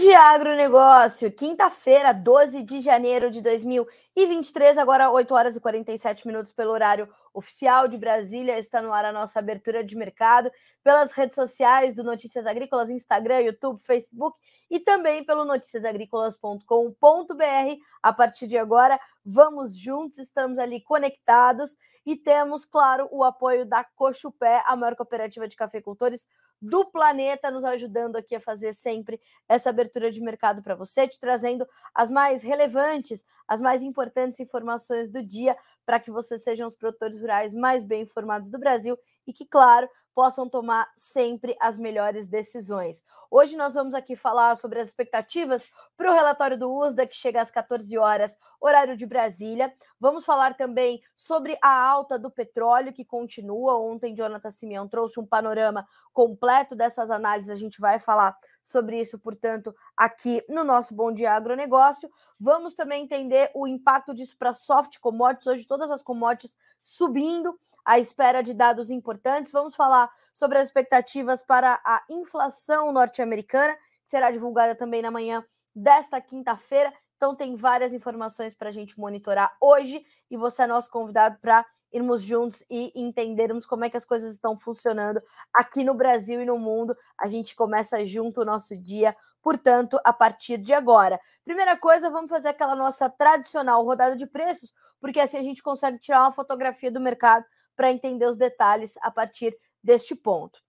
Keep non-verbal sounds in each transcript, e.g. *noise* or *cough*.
Dia, agronegócio! Quinta-feira, 12 de janeiro de 2023, agora 8 horas e 47 minutos pelo horário oficial de Brasília. Está no ar a nossa abertura de mercado pelas redes sociais do Notícias Agrícolas, Instagram, YouTube, Facebook e também pelo noticiasagricolas.com.br. A partir de agora, vamos juntos, estamos ali conectados e temos, claro, o apoio da Cochupé, a maior cooperativa de cafeicultores do planeta, nos ajudando aqui a fazer sempre essa abertura de mercado para você, te trazendo as mais relevantes, as mais importantes informações do dia, para que vocês sejam os produtores rurais mais bem informados do Brasil e que, claro, possam tomar sempre as melhores decisões. Hoje nós vamos aqui falar sobre as expectativas para o relatório do USDA, que chega às 14 horas, horário de Brasília. Vamos falar também sobre a alta do petróleo, que continua. Ontem, Jonathan Simeão trouxe um panorama completo dessas análises, a gente vai falar sobre isso, portanto, aqui no nosso Bom Dia Agronegócio. Vamos também entender o impacto disso para soft commodities. Hoje, todas as commodities subindo à espera de dados importantes. Vamos falar sobre as expectativas para a inflação norte-americana, que será divulgada também na manhã desta quinta-feira. Então, tem várias informações para a gente monitorar hoje e você é nosso convidado para irmos juntos e entendermos como é que as coisas estão funcionando aqui no Brasil e no mundo. A gente começa junto o nosso dia, portanto, a partir de agora. Primeira coisa, vamos fazer aquela nossa tradicional rodada de preços, porque assim a gente consegue tirar uma fotografia do mercado para entender os detalhes a partir deste ponto.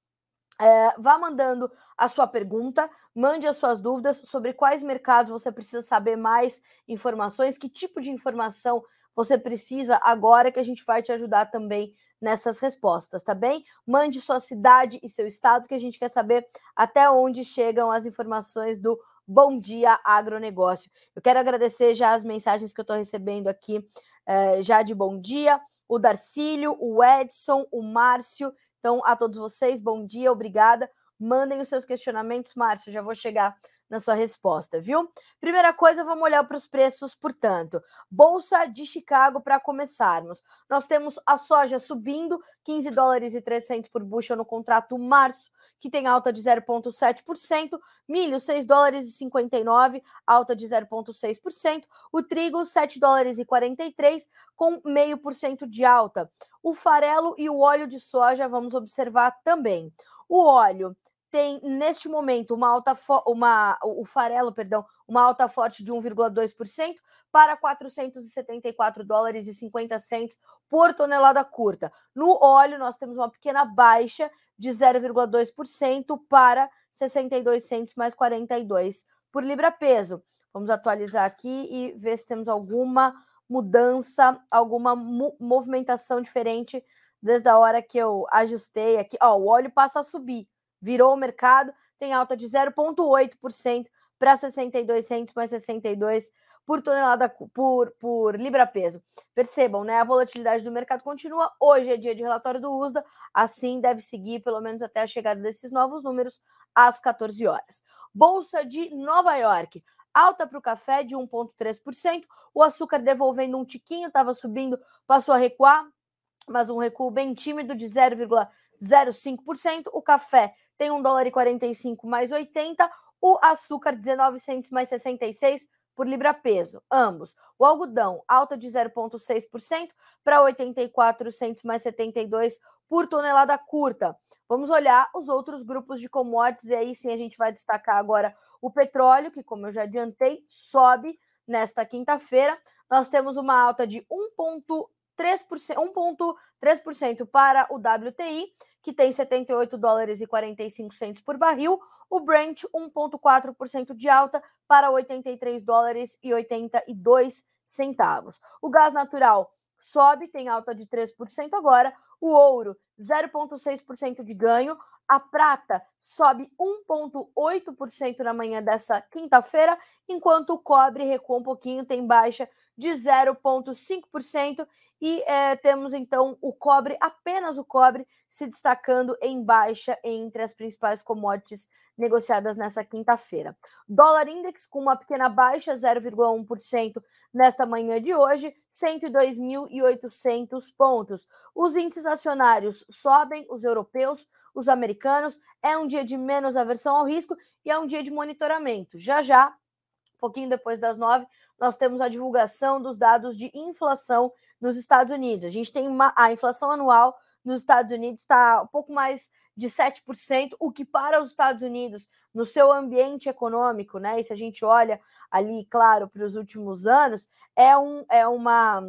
É, vá mandando a sua pergunta, mande as suas dúvidas sobre quais mercados você precisa saber mais informações, que tipo de informação você precisa agora que a gente vai te ajudar também nessas respostas, tá bem? Mande sua cidade e seu estado que a gente quer saber até onde chegam as informações do Bom Dia Agronegócio. Eu quero agradecer já as mensagens que eu estou recebendo aqui, é, já de bom dia o Darcílio, o Edson, o Márcio. Então, a todos vocês, bom dia, obrigada. Mandem os seus questionamentos, Márcio, já vou chegar na sua resposta, viu? Primeira coisa, vamos olhar para os preços, portanto. Bolsa de Chicago para começarmos. Nós temos a soja subindo 15 dólares e 300 por bushel no contrato março, que tem alta de 0,7%. Milho, 6 dólares e 59, alta de 0,6%. O trigo, 7 dólares e 43, com meio por cento de alta. O farelo e o óleo de soja, vamos observar também. O óleo tem neste momento uma alta uma o farelo, perdão, uma alta forte de 1,2% para 474 dólares e 50 centes por tonelada curta. No óleo nós temos uma pequena baixa de 0,2% para 62 centes mais 42 por libra peso. Vamos atualizar aqui e ver se temos alguma mudança, alguma movimentação diferente desde a hora que eu ajustei aqui. Ó, o óleo passa a subir virou o mercado, tem alta de 0,8% para 62 centos mais 62 por tonelada por, por libra peso. Percebam, né? A volatilidade do mercado continua. Hoje é dia de relatório do USDA, assim deve seguir pelo menos até a chegada desses novos números às 14 horas. Bolsa de Nova York. Alta para o café de 1,3%. O açúcar devolvendo um tiquinho, estava subindo, passou a recuar, mas um recuo bem tímido de 0,05%. O café tem 1 dólar e 45 mais 80, o açúcar 19 centos mais 66 por libra peso, ambos. O algodão alta de 0,6% para 84 centos mais 72 por tonelada curta. Vamos olhar os outros grupos de commodities e aí sim a gente vai destacar agora o petróleo, que como eu já adiantei, sobe nesta quinta-feira. Nós temos uma alta de 1,3% para o WTI, que tem 78 dólares e 45 centos por barril. O Brent, 1,4% de alta para 83 dólares e 82 centavos. O gás natural sobe, tem alta de 3% agora. O ouro, 0,6% de ganho. A prata sobe 1,8% na manhã dessa quinta-feira, enquanto o cobre recua um pouquinho, tem baixa de 0,5%. E é, temos então o cobre, apenas o cobre, se destacando em baixa entre as principais commodities negociadas nessa quinta-feira. Dólar index com uma pequena baixa, 0,1% nesta manhã de hoje, 102.800 pontos. Os índices acionários sobem, os europeus, os americanos. É um dia de menos aversão ao risco e é um dia de monitoramento. Já já, pouquinho depois das nove, nós temos a divulgação dos dados de inflação nos Estados Unidos. A gente tem uma, a inflação anual nos Estados Unidos está um pouco mais de 7%, o que para os Estados Unidos, no seu ambiente econômico, né? E se a gente olha ali, claro, para os últimos anos, é, um, é, uma,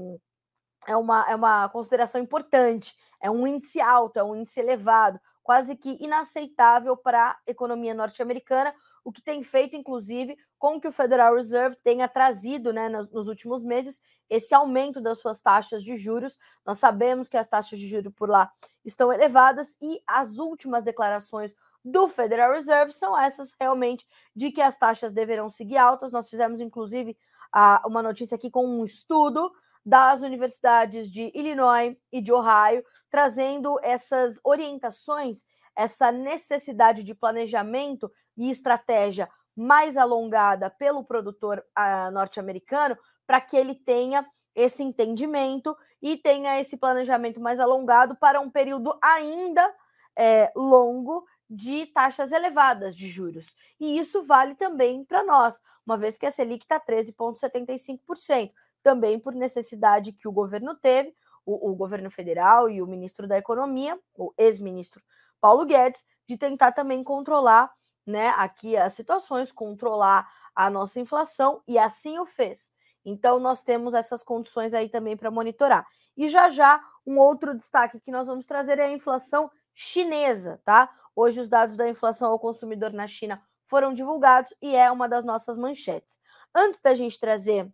é, uma, é uma consideração importante, é um índice alto, é um índice elevado, quase que inaceitável para a economia norte-americana, o que tem feito, inclusive, com que o Federal Reserve tenha trazido né, nos, nos, últimos meses esse aumento das suas taxas de juros. Nós sabemos que as taxas de juros por lá estão elevadas e as últimas declarações do Federal Reserve são essas realmente de que as taxas deverão seguir altas. Nós fizemos, inclusive, a, uma notícia aqui com um estudo das universidades de Illinois e de Ohio, trazendo essas orientações, essa necessidade de planejamento e estratégia mais alongada pelo produtor uh, norte-americano, para que ele tenha esse entendimento e tenha esse planejamento mais alongado para um período ainda é, longo de taxas elevadas de juros. E isso vale também para nós, uma vez que a Selic está 13,75% também por necessidade que o governo teve, o, o governo federal e o ministro da Economia, o ex-ministro Paulo Guedes, de tentar também controlar né, aqui as situações, controlar a nossa inflação, e assim o fez. Então, nós temos essas condições aí também para monitorar. E já já, um outro destaque que nós vamos trazer é a inflação chinesa, tá? Hoje, os dados da inflação ao consumidor na China foram divulgados e é uma das nossas manchetes. Antes da gente trazer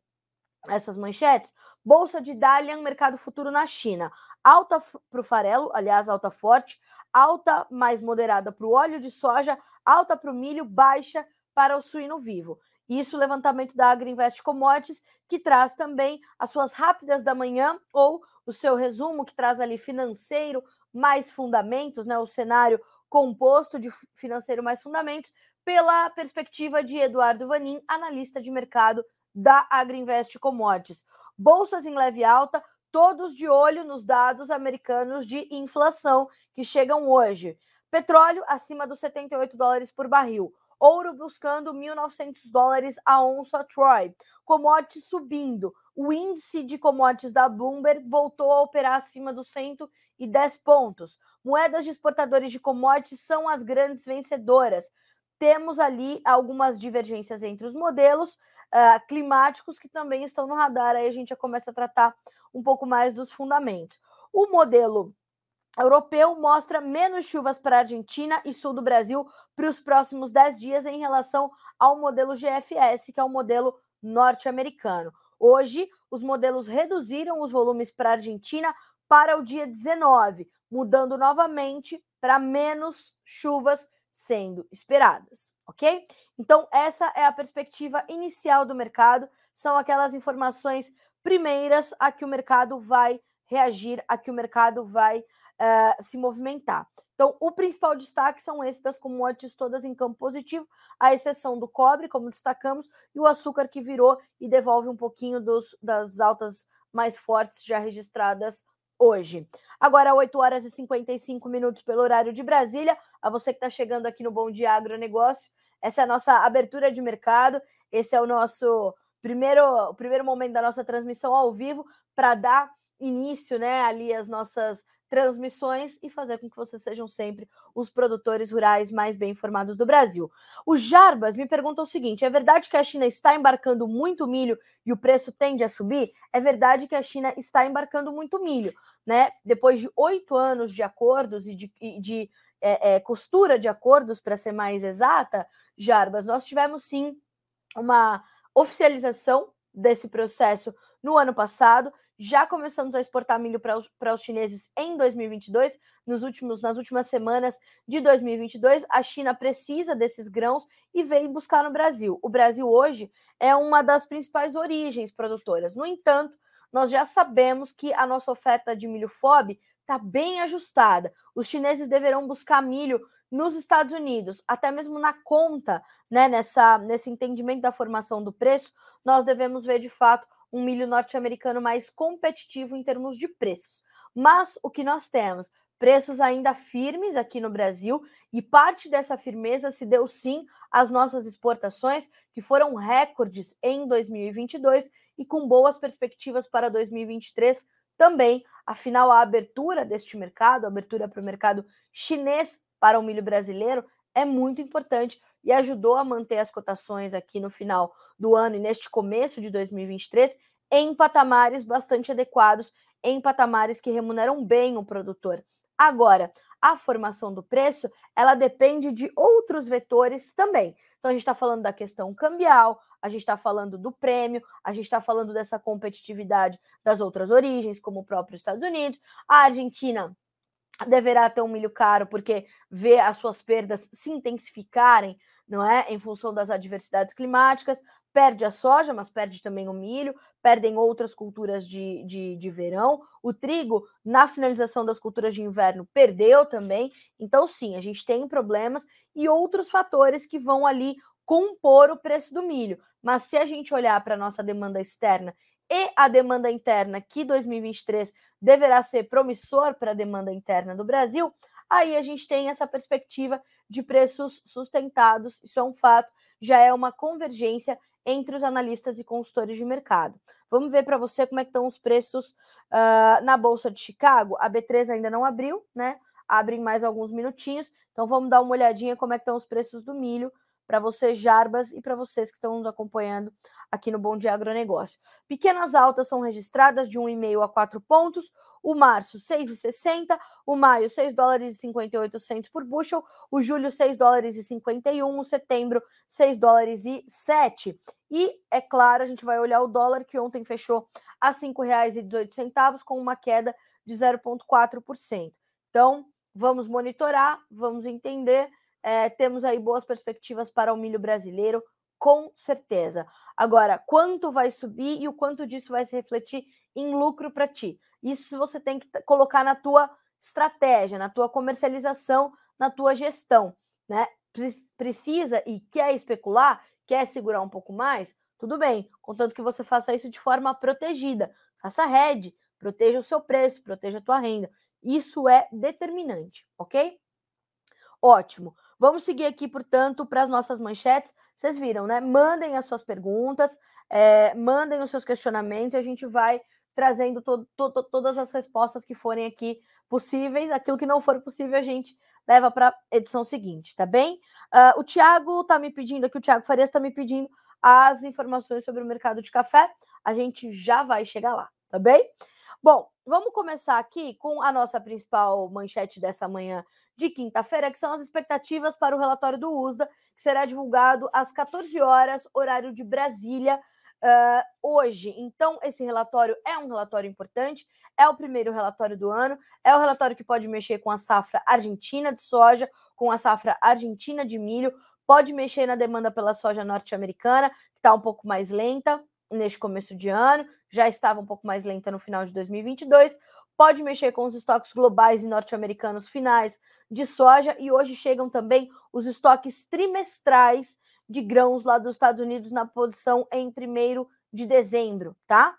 essas manchetes. Bolsa de Dalian, mercado futuro na China. Alta para o farelo, aliás, alta forte. Alta mais moderada para o óleo de soja. Alta para o milho, baixa para o suíno vivo. Isso, levantamento da Agriinvest Commodities, que traz também as suas rápidas da manhã ou o seu resumo, que traz ali financeiro mais fundamentos, né? O cenário composto de financeiro mais fundamentos, pela perspectiva de Eduardo Vanin, analista de mercado da Agriinvest Commodities. Bolsas em leve alta, todos de olho nos dados americanos de inflação que chegam hoje. Petróleo acima dos 78 dólares por barril. Ouro buscando 1.900 dólares a onça Troy. Commodities subindo. O índice de commodities da Bloomberg voltou a operar acima dos 110 pontos. Moedas de exportadores de commodities são as grandes vencedoras. Temos ali algumas divergências entre os modelos, uh, climáticos que também estão no radar. Aí a gente já começa a tratar um pouco mais dos fundamentos. O modelo europeu mostra menos chuvas para a Argentina e sul do Brasil para os próximos 10 dias em relação ao modelo GFS, que é o modelo norte-americano. Hoje, os modelos reduziram os volumes para a Argentina para o dia 19, mudando novamente para menos chuvas sendo esperadas, ok? Então, essa é a perspectiva inicial do mercado, são aquelas informações primeiras a que o mercado vai reagir, a que o mercado vai uh, se movimentar. Então, o principal destaque são esses das commodities todas em campo positivo, à exceção do cobre, como destacamos, e o açúcar que virou e devolve um pouquinho dos, das altas mais fortes já registradas hoje. Agora, 8 horas e 55 minutos pelo horário de Brasília. A você que está chegando aqui no Bom Dia Agronegócio, essa é a nossa abertura de mercado. Esse é o nosso primeiro, o primeiro momento da nossa transmissão ao vivo para dar início, né, ali as nossas transmissões e fazer com que vocês sejam sempre os produtores rurais mais bem informados do Brasil. O Jarbas me pergunta o seguinte: é verdade que a China está embarcando muito milho e o preço tende a subir? É verdade que a China está embarcando muito milho, né? Depois de oito anos de acordos e de, de é, é, costura de acordos, para ser mais exata, Jarbas, nós tivemos sim uma oficialização desse processo no ano passado Já começamos a exportar milho para os, para os chineses em 2022. Nos últimos, nas últimas semanas de 2022, a China precisa desses grãos e vem buscar no Brasil. O Brasil hoje é uma das principais origens produtoras. No entanto, nós já sabemos que a nossa oferta de milho FOB está bem ajustada. Os chineses deverão buscar milho nos Estados Unidos, até mesmo na conta, né, nessa, nesse entendimento da formação do preço, nós devemos ver de fato um milho norte-americano mais competitivo em termos de preços. Mas o que nós temos? Preços ainda firmes aqui no Brasil, e parte dessa firmeza se deu sim às nossas exportações, que foram recordes em 2022 e com boas perspectivas para 2023 também. Afinal, a abertura deste mercado, a abertura para o mercado chinês para o milho brasileiro, é muito importante e ajudou a manter as cotações aqui no final do ano e neste começo de 2023 em patamares bastante adequados, em patamares que remuneram bem o produtor. Agora, a formação do preço, ela depende de outros vetores também. Então, a gente está falando da questão cambial, a gente está falando do prêmio, a gente está falando dessa competitividade das outras origens, como o próprio Estados Unidos. A Argentina deverá ter um milho caro porque vê as suas perdas se intensificarem, não é? Em função das adversidades climáticas, perde a soja, mas perde também o milho, perdem outras culturas de, de, de verão. O trigo, na finalização das culturas de inverno, perdeu também. Então, sim, a gente tem problemas e outros fatores que vão ali compor o preço do milho. Mas se a gente olhar para a nossa demanda externa e a demanda interna, que 2023 deverá ser promissor para a demanda interna do Brasil, aí a gente tem essa perspectiva de preços sustentados, isso é um fato, já é uma convergência entre os analistas e consultores de mercado. Vamos ver para você como é que estão os preços uh, na Bolsa de Chicago. A B3 ainda não abriu, né? Abre em mais alguns minutinhos. Então vamos dar uma olhadinha como é que estão os preços do milho para você, Jarbas, e para vocês que estão nos acompanhando aqui no Bom Dia Agronegócio. Pequenas altas são registradas de 1,5 a 4 pontos, o março 6,60, o maio 6 dólares e 58 centos por bushel, o julho 6 dólares e 51, o setembro 6 dólares e 7. E, é claro, a gente vai olhar o dólar que ontem fechou a R$ 5,18 com uma queda de 0,4%. Então, vamos monitorar, vamos entender. É, temos aí boas perspectivas para o milho brasileiro, com certeza. Agora, quanto vai subir e o quanto disso vai se refletir em lucro para ti? Isso você tem que colocar na tua estratégia, na tua comercialização, na tua gestão, né? Precisa e quer especular, quer segurar um pouco mais, tudo bem, contanto que você faça isso de forma protegida. Faça hedge, proteja o seu preço, proteja a tua renda. Isso é determinante, ok? Ótimo. Vamos seguir aqui, portanto, para as nossas manchetes. Vocês viram, né? Mandem as suas perguntas, é, mandem os seus questionamentos e a gente vai trazendo to to todas as respostas que forem aqui possíveis. Aquilo que não for possível, a gente leva para a edição seguinte, tá bem? Uh, o Tiago está me pedindo aqui, o Tiago Farias está me pedindo as informações sobre o mercado de café. A gente já vai chegar lá, tá bem? Bom, vamos começar aqui com a nossa principal manchete dessa manhã de quinta-feira, que são as expectativas para o relatório do USDA, que será divulgado às 14 horas, horário de Brasília, uh, hoje. Então, esse relatório é um relatório importante, é o primeiro relatório do ano, é o relatório que pode mexer com a safra argentina de soja, com a safra argentina de milho, pode mexer na demanda pela soja norte-americana, que está um pouco mais lenta neste começo de ano, já estava um pouco mais lenta no final de 2022 pode mexer com os estoques globais e norte-americanos finais de soja e hoje chegam também os estoques trimestrais de grãos lá dos Estados Unidos na posição em 1 de dezembro, tá?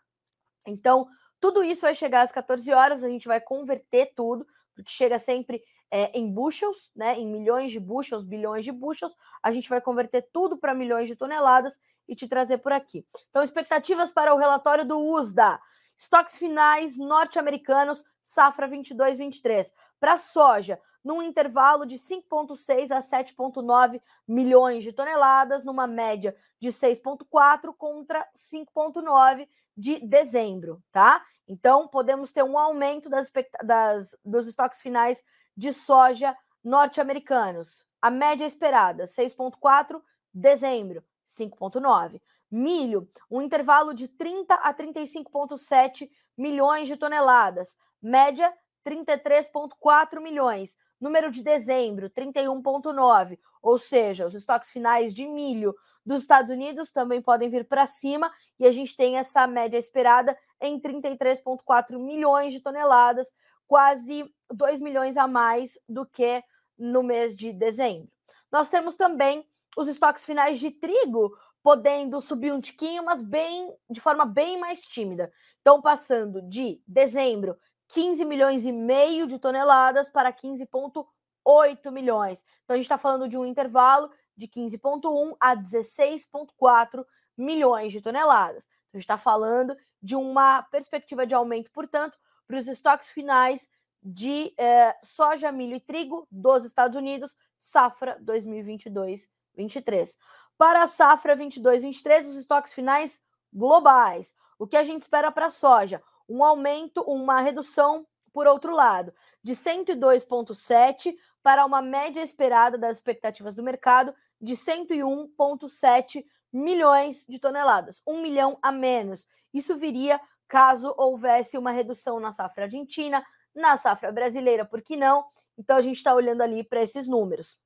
Então, tudo isso vai chegar às 14 horas, a gente vai converter tudo, porque chega sempre é, em bushels, né, em milhões de bushels, bilhões de bushels, a gente vai converter tudo para milhões de toneladas e te trazer por aqui. Então, expectativas para o relatório do USDA. Estoques finais norte-americanos, safra 22-23. Para soja, num intervalo de 5,6 a 7,9 milhões de toneladas, numa média de 6,4 contra 5,9 de dezembro, tá? Então, podemos ter um aumento das, das dos estoques finais de soja norte-americanos. A média esperada, 6,4, dezembro, 5,9. Milho, um intervalo de 30 a 35,7 milhões de toneladas, média 33,4 milhões. Número de dezembro, 31,9. Ou seja, os estoques finais de milho dos Estados Unidos também podem vir para cima e a gente tem essa média esperada em 33,4 milhões de toneladas, quase 2 milhões a mais do que no mês de dezembro. Nós temos também os estoques finais de trigo podendo subir um tiquinho, mas bem de forma bem mais tímida. Então, passando de dezembro, 15 milhões e meio de toneladas para 15,8 milhões. Então, a gente está falando de um intervalo de 15,1 a 16,4 milhões de toneladas. Então, a gente está falando de uma perspectiva de aumento, portanto, para os estoques finais de eh, soja, milho e trigo dos Estados Unidos, safra 2022-23. Para a safra 22-23, os estoques finais globais. O que a gente espera para a soja? Um aumento, uma redução, por outro lado, de 102,7 para uma média esperada das expectativas do mercado de 101,7 milhões de toneladas, um milhão a menos. Isso viria caso houvesse uma redução na safra argentina, na safra brasileira, por que não? Então a gente está olhando ali para esses números.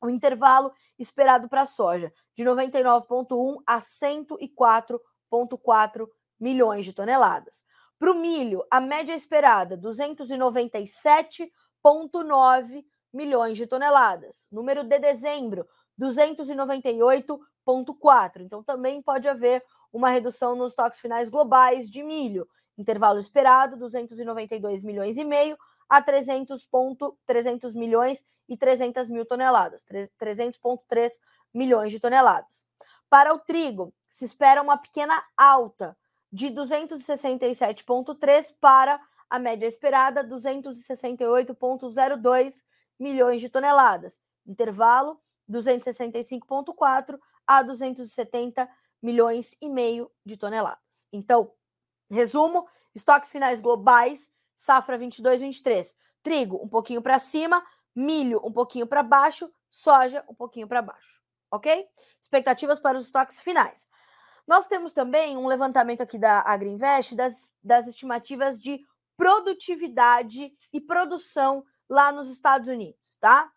O intervalo esperado para a soja de 99,1 a 104,4 milhões de toneladas. Para o milho, a média esperada 297,9 milhões de toneladas. Número de dezembro 298,4. Então também pode haver uma redução nos estoques finais globais de milho. Intervalo esperado 292 milhões e meio a 300, 300 milhões e 300 mil toneladas, 300,3 milhões de toneladas. Para o trigo, se espera uma pequena alta de 267,3 para a média esperada 268,02 milhões de toneladas. Intervalo 265,4 a 270 milhões e meio de toneladas. Então, resumo: estoques finais globais safra 22, 23. Trigo um pouquinho para cima, milho um pouquinho para baixo, soja um pouquinho para baixo, ok? Expectativas para os estoques finais. Nós temos também um levantamento aqui da Agriinvest das, das estimativas de produtividade e produção lá nos Estados Unidos, tá?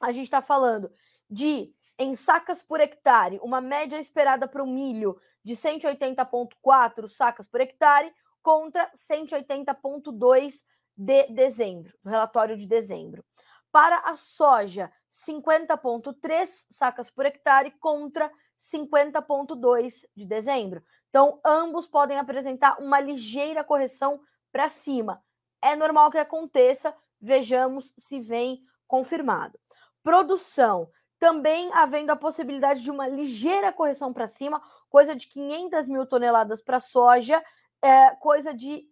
A gente está falando de em sacas por hectare, uma média esperada para o milho de 180,4 sacas por hectare, contra 180,2 de dezembro, relatório de dezembro. Para a soja, 50,3 sacas por hectare contra 50,2 de dezembro. Então, ambos podem apresentar uma ligeira correção para cima. É normal que aconteça, vejamos se vem confirmado. Produção, também havendo a possibilidade de uma ligeira correção para cima, coisa de 500 mil toneladas para soja é, coisa de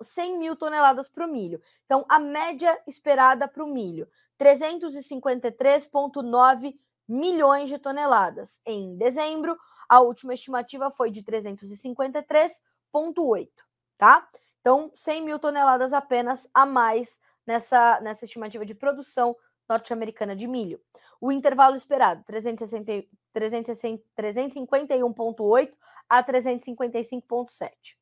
100 mil toneladas para o milho. Então, a média esperada para o milho, 353,9 milhões de toneladas. Em dezembro, a última estimativa foi de 353,8, tá? Então, 100 mil toneladas apenas a mais nessa, nessa estimativa de produção norte-americana de milho. O intervalo esperado, 351,8 a 355,7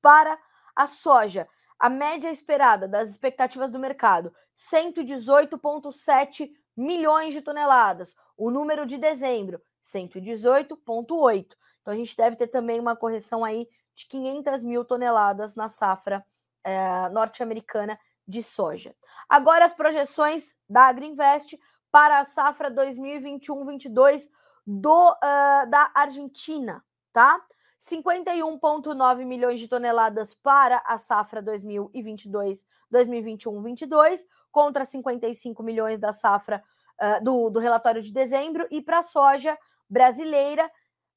para a soja. A média esperada das expectativas do mercado, 118,7 milhões de toneladas. O número de dezembro, 118,8. Então a gente deve ter também uma correção aí de 500 mil toneladas na safra é, norte-americana de soja. Agora as projeções da Agriinvest para a safra 2021-22 do uh, da Argentina, tá? 51,9 milhões de toneladas para a safra 2022, 2021-22, contra 55 milhões da safra uh, do, do relatório de dezembro, e para a soja brasileira,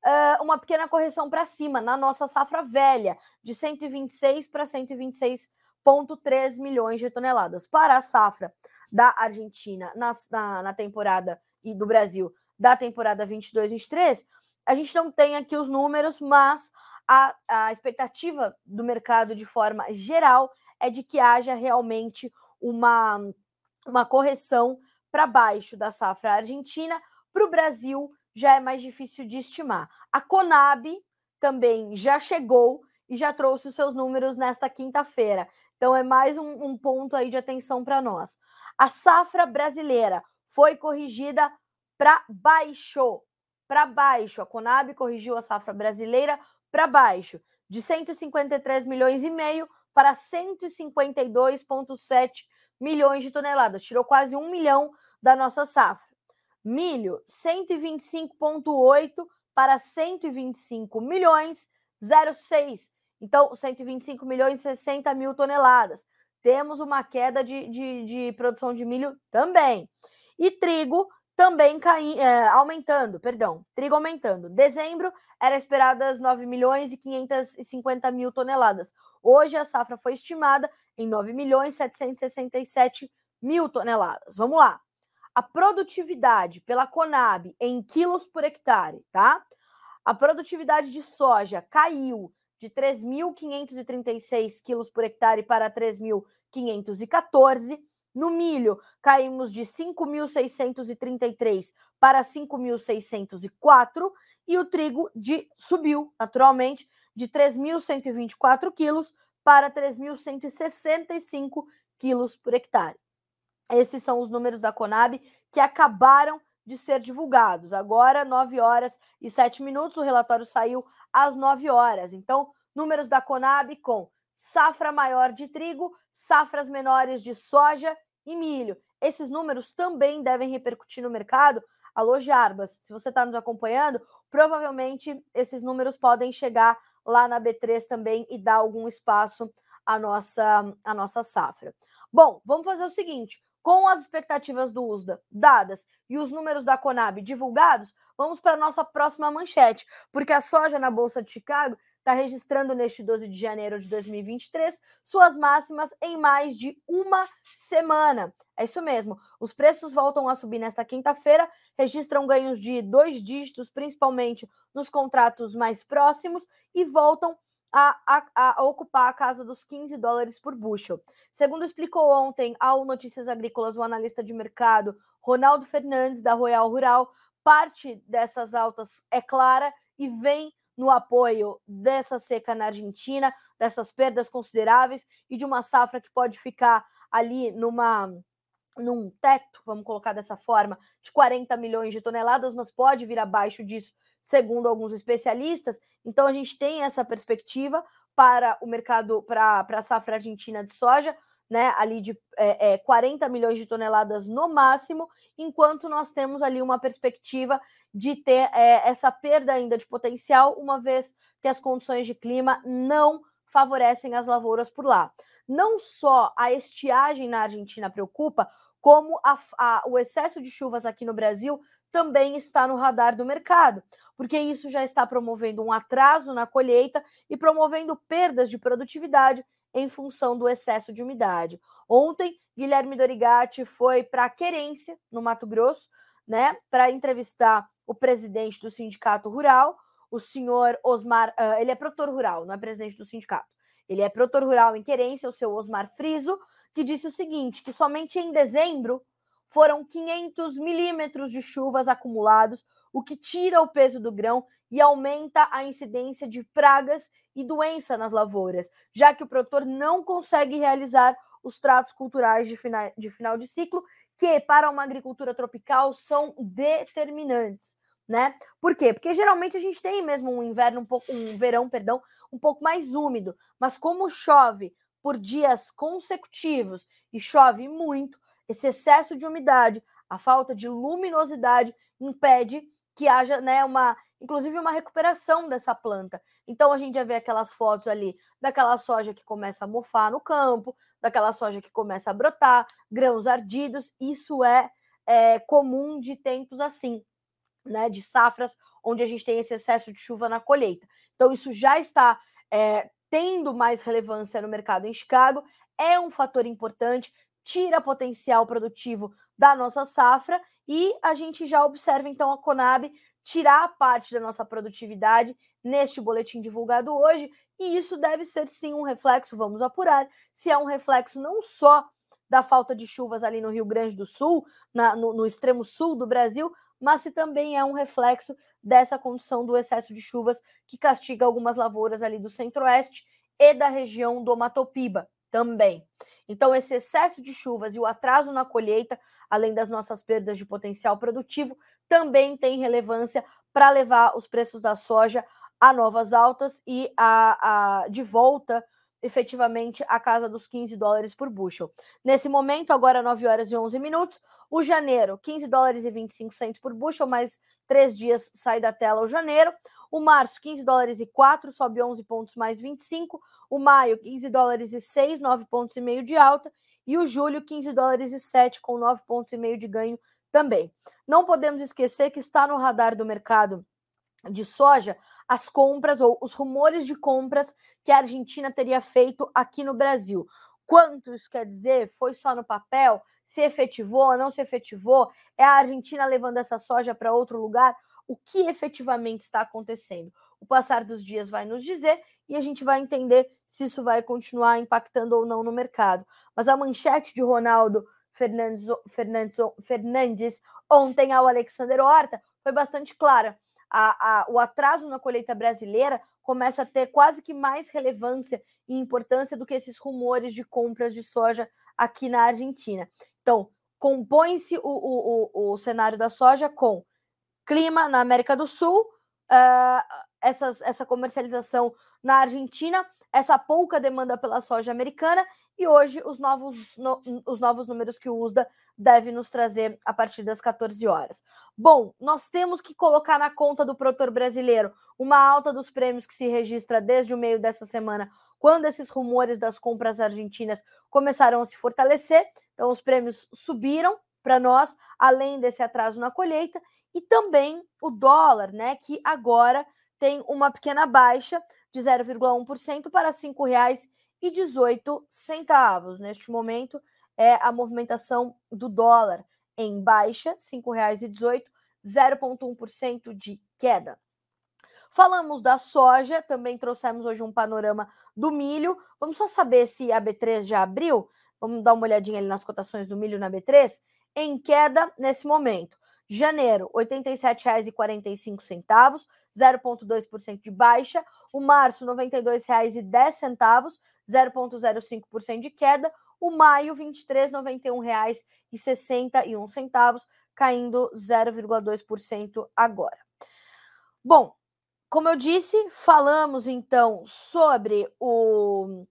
uh, uma pequena correção para cima na nossa safra velha, de 126 para 126,3 milhões de toneladas. Para a safra da Argentina na, na, na temporada e do Brasil da temporada 22-23, a gente não tem aqui os números, mas a, a expectativa do mercado de forma geral é de que haja realmente uma, uma correção para baixo da safra argentina. Para o Brasil, já é mais difícil de estimar. A Conab também já chegou e já trouxe os seus números nesta quinta-feira. Então é mais um, um ponto aí de atenção para nós. A safra brasileira foi corrigida para baixo, para baixo. A Conab corrigiu a safra brasileira para baixo, de 153 milhões e meio para 152,7 milhões de toneladas. Tirou quase um milhão da nossa safra. Milho, 125,8 para 125 milhões 06. Então, 125 milhões e 60 mil toneladas. Temos uma queda de, de, de produção de milho também. E trigo também cai, é, aumentando, perdão, trigo aumentando. Dezembro era esperadas 9 milhões e 550 mil toneladas. Hoje a safra foi estimada em 9 milhões e 767 mil toneladas. Vamos lá. A produtividade pela Conab em quilos por hectare, tá? A produtividade de soja caiu de 3.536 quilos por hectare para 3.514. No milho, caímos de 5.633 para 5.604 e o trigo de, subiu, naturalmente, de 3.124 quilos para 3.165 quilos por hectare. Esses são os números da Conab que acabaram de ser divulgados. Agora, 9 horas e 7 minutos, o relatório saiu às 9 horas. Então, números da Conab com safra maior de trigo, safras menores de soja e milho. Esses números também devem repercutir no mercado. Alô, Jarbas, se você está nos acompanhando, provavelmente esses números podem chegar lá na B3 também e dar algum espaço à nossa, à nossa safra. Bom, vamos fazer o seguinte: com as expectativas do USDA dadas e os números da Conab divulgados, vamos para a nossa próxima manchete, porque a soja na Bolsa de Chicago está registrando neste 12 de janeiro de 2023 suas máximas em mais de uma semana. É isso mesmo. Os preços voltam a subir nesta quinta-feira, registram ganhos de dois dígitos, principalmente nos contratos mais próximos, e voltam a, a, a, ocupar a casa dos 15 dólares por bushel. Segundo explicou ontem ao Notícias Agrícolas o analista de mercado Ronaldo Fernandes, da Royal Rural, parte dessas altas é clara e vem no apoio dessa seca na Argentina, dessas perdas consideráveis e de uma safra que pode ficar ali numa num teto, vamos colocar dessa forma, de 40 milhões de toneladas, mas pode vir abaixo disso, segundo alguns especialistas. Então a gente tem essa perspectiva para o mercado, para a safra argentina de soja, né, ali de é, é, 40 milhões de toneladas no máximo, enquanto nós temos ali uma perspectiva de ter é, essa perda ainda de potencial, uma vez que as condições de clima não favorecem as lavouras por lá. Não só a estiagem na Argentina preocupa, como a, a, o excesso de chuvas aqui no Brasil também está no radar do mercado, porque isso já está promovendo um atraso na colheita e promovendo perdas de produtividade em função do excesso de umidade. Ontem, Guilherme Dorigati foi para Querência, no Mato Grosso, né, para entrevistar o presidente do sindicato rural, o senhor Osmar, uh, ele é produtor rural, não é presidente do sindicato. Ele é produtor rural em Querência, o seu Osmar Friso, que disse o seguinte, que somente em dezembro foram 500 milímetros de chuvas acumulados, o que tira o peso do grão e aumenta a incidência de pragas e doença nas lavouras, já que o produtor não consegue realizar os tratos culturais de final, de final de ciclo, que para uma agricultura tropical são determinantes, né? Por quê? Porque geralmente a gente tem mesmo um inverno um pouco, um verão, perdão, um pouco mais úmido, mas como chove por dias consecutivos e chove muito, esse excesso de umidade, a falta de luminosidade impede que haja né, uma, inclusive uma recuperação dessa planta. Então a gente já vê aquelas fotos ali daquela soja que começa a mofar no campo, daquela soja que começa a brotar, grãos ardidos. Isso é, é comum de tempos assim, né? De safras onde a gente tem esse excesso de chuva na colheita. Então isso já está é, tendo mais relevância no mercado em Chicago, é um fator importante, tira potencial produtivo da nossa safra e a gente já observa então a Conab tirar parte da nossa produtividade neste boletim divulgado hoje, e isso deve ser sim um reflexo, vamos apurar, se é um reflexo não só da falta de chuvas ali no Rio Grande do Sul, na, no, no extremo sul do Brasil, mas se também é um reflexo dessa condição do excesso de chuvas que castiga algumas lavouras ali do centro-oeste e da região do Matopiba também. Então, esse excesso de chuvas e o atraso na colheita, além das nossas perdas de potencial produtivo, também tem relevância para levar os preços da soja a novas altas e a, a de volta efetivamente a casa dos 15 dólares por bushel. Nesse momento, agora 9 horas e 11 minutos, o janeiro, 15 dólares e 25 centos por bushel, mais três dias sai da tela o janeiro. O março, 15 dólares e 4, sobe 11 pontos mais 25. O maio, 15 dólares e 6, 9 pontos e meio de alta. E o julho, 15 dólares e 7, com 9 pontos e meio de ganho também. Não podemos esquecer que está no radar do mercado de soja as compras ou os rumores de compras que a Argentina teria feito aqui no Brasil. Quanto isso quer dizer? Foi só no papel? Se efetivou, não se efetivou? É a Argentina levando essa soja para outro lugar? O que efetivamente está acontecendo? O passar dos dias vai nos dizer e a gente vai entender se isso vai continuar impactando ou não no mercado. Mas a manchete de Ronaldo Fernandes, Fernandes, Fernandes ontem ao Alexander Horta foi bastante clara a, a, o atraso na colheita brasileira começa a ter quase que mais relevância e importância do que esses rumores de compras de soja aqui na Argentina. Então, compõe-se o, o, o, o, cenário da soja com clima na América do Sul, uh, essas, essa comercialização na Argentina, essa pouca demanda pela soja americana e hoje os novos, no, os novos números que o USDA deve nos trazer a partir das 14 horas. Bom, nós temos que colocar na conta do produtor brasileiro uma alta dos prêmios que se registra desde o meio dessa semana, quando esses rumores das compras argentinas começaram a se fortalecer. Então, os prêmios subiram para nós, além desse atraso na colheita, e também o dólar, né, que agora tem uma pequena baixa de 0,1% para R$ 5,18. Neste momento, é a movimentação do dólar em baixa, R$ 5,18, 0,1% de queda. Falamos da soja, também trouxemos hoje um panorama do milho. Vamos só saber se a B3 já abriu. Vamos dar uma olhadinha ali nas cotações do milho na B3. Em queda nesse momento. Janeiro, R$ 87,45, 0,2% de baixa. O março, R$ 92,10, 0,05% de queda o maio R$ 23,91,61, caindo 0,2% agora. Bom, como eu disse, falamos então sobre o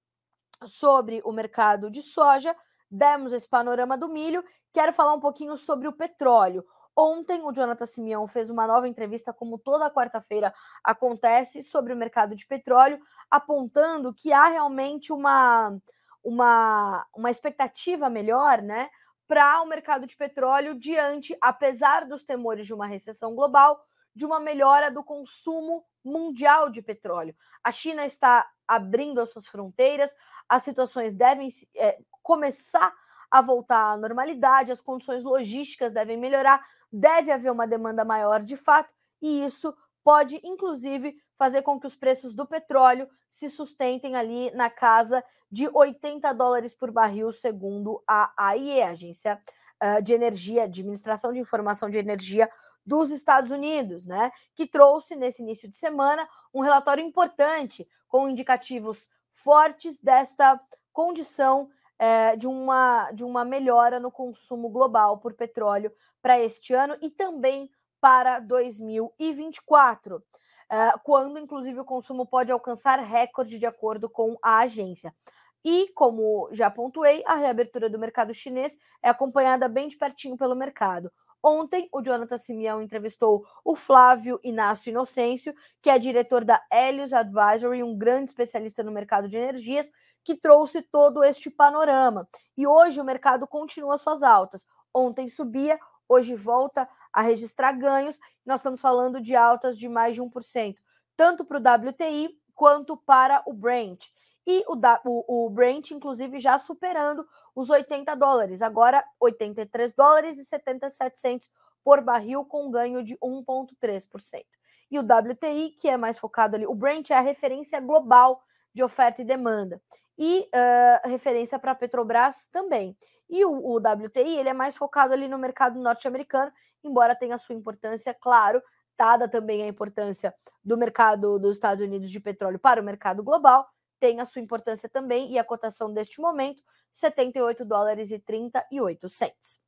sobre o mercado de soja, demos esse panorama do milho, quero falar um pouquinho sobre o petróleo. Ontem, o Jonathan Simeão fez uma nova entrevista, como toda quarta-feira acontece, sobre o mercado de petróleo, apontando que há realmente uma, uma, uma expectativa melhor, né, para o mercado de petróleo diante, apesar dos temores de uma recessão global, de uma melhora do consumo mundial de petróleo. A China está abrindo as suas fronteiras, as situações devem é, começar a voltar à normalidade, as condições logísticas devem melhorar, deve haver uma demanda maior de fato, e isso pode, inclusive, fazer com que os preços do petróleo se sustentem ali na casa de 80 dólares por barril, segundo a AIE, Agência uh, de Energia, Administração de Informação de Energia dos Estados Unidos, né? Que trouxe nesse início de semana um relatório importante com indicativos fortes desta condição eh, de, uma, de uma melhora no consumo global por petróleo para este ano e também para 2024 uh, quando, inclusive, o consumo pode alcançar recorde de acordo com a agência. E, como já pontuei, a reabertura do mercado chinês é acompanhada bem de pertinho pelo mercado. Ontem, o Jonathan Simeão entrevistou o Flávio Inácio Inocêncio, que é diretor da Helios Advisory, um grande especialista no mercado de energias, que trouxe todo este panorama. E hoje o mercado continua suas altas. Ontem subia, hoje volta a registrar ganhos. Nós estamos falando de altas de mais de 1%, tanto para o WTI quanto para o Brent. E o, o, o Brent, inclusive, já superando os 80 dólares, agora 83 dólares e 77 centos por barril, com ganho de 1,3%. E o WTI, que é mais focado ali, o Brent é a referência global de oferta e demanda. e uh, referência para a Petrobras também. E o, o, WTI ele é mais focado ali no mercado norte-americano, embora tenha sua importância, claro, dada também a importância do mercado dos Estados Unidos de petróleo para o mercado global, tem a sua importância também e a cotação deste momento, 78 dólares e 38 cents.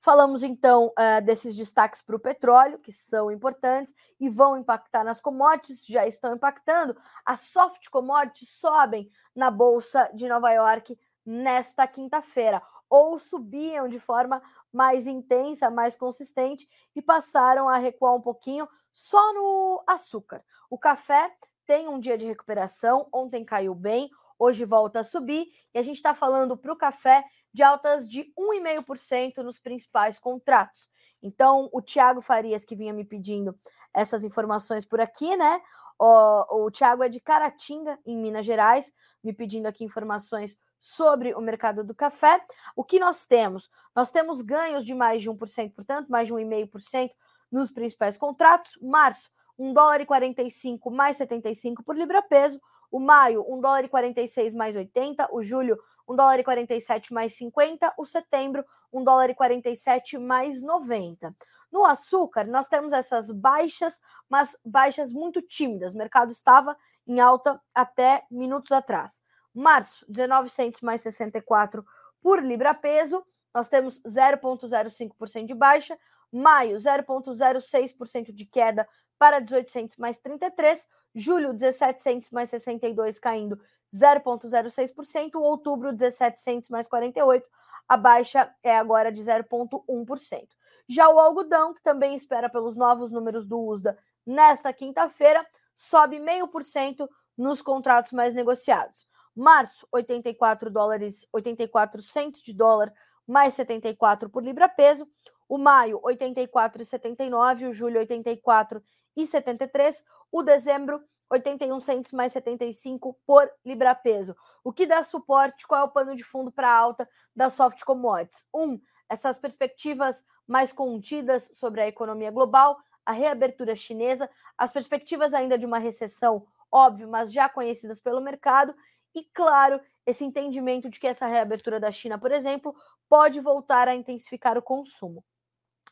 Falamos então uh, desses destaques para o petróleo, que são importantes e vão impactar nas commodities, já estão impactando. As soft commodities sobem na Bolsa de Nova York nesta quinta-feira, ou subiam de forma mais intensa, mais consistente e passaram a recuar um pouquinho só no açúcar. O café tem um dia de recuperação, ontem caiu bem, hoje volta a subir, e a gente está falando para o café de altas de 1,5% nos principais contratos. Então, o Tiago Farias, que vinha me pedindo essas informações por aqui, né? O, o Tiago é de Caratinga, em Minas Gerais, me pedindo aqui informações sobre o mercado do café. O que nós temos? Nós temos ganhos de mais de 1%, portanto, mais de 1,5% nos principais contratos. Março, 1 dólar e 45 mais 75 por libra peso. O maio, 1 dólar e 46 mais 80. O julho, 1 dólar e 47 mais 50. O setembro, 1 dólar e 47 mais 90. No açúcar, nós temos essas baixas, mas baixas muito tímidas. O mercado estava em alta até minutos atrás. Março, 19 centos mais 64 por libra peso. Nós temos 0,05% de baixa. Maio, 0,06% de queda para 1800 mais 33, julho 1700 mais 62 caindo 0,06%, outubro 1700 mais 48, a baixa é agora de 0,1%. Já o algodão, que também espera pelos novos números do USDA nesta quinta-feira, sobe 0,5% nos contratos mais negociados. Março, 84 dólares, 84 centos de dólar mais 74 por libra peso. O maio, 84,79, o julho, 84 e 73, o dezembro 81 centos mais 75 por libra peso. O que dá suporte? Qual é o pano de fundo para a alta das soft commodities? Um, essas perspectivas mais contidas sobre a economia global, a reabertura chinesa, as perspectivas ainda de uma recessão, óbvio, mas já conhecidas pelo mercado, e claro, esse entendimento de que essa reabertura da China, por exemplo, pode voltar a intensificar o consumo.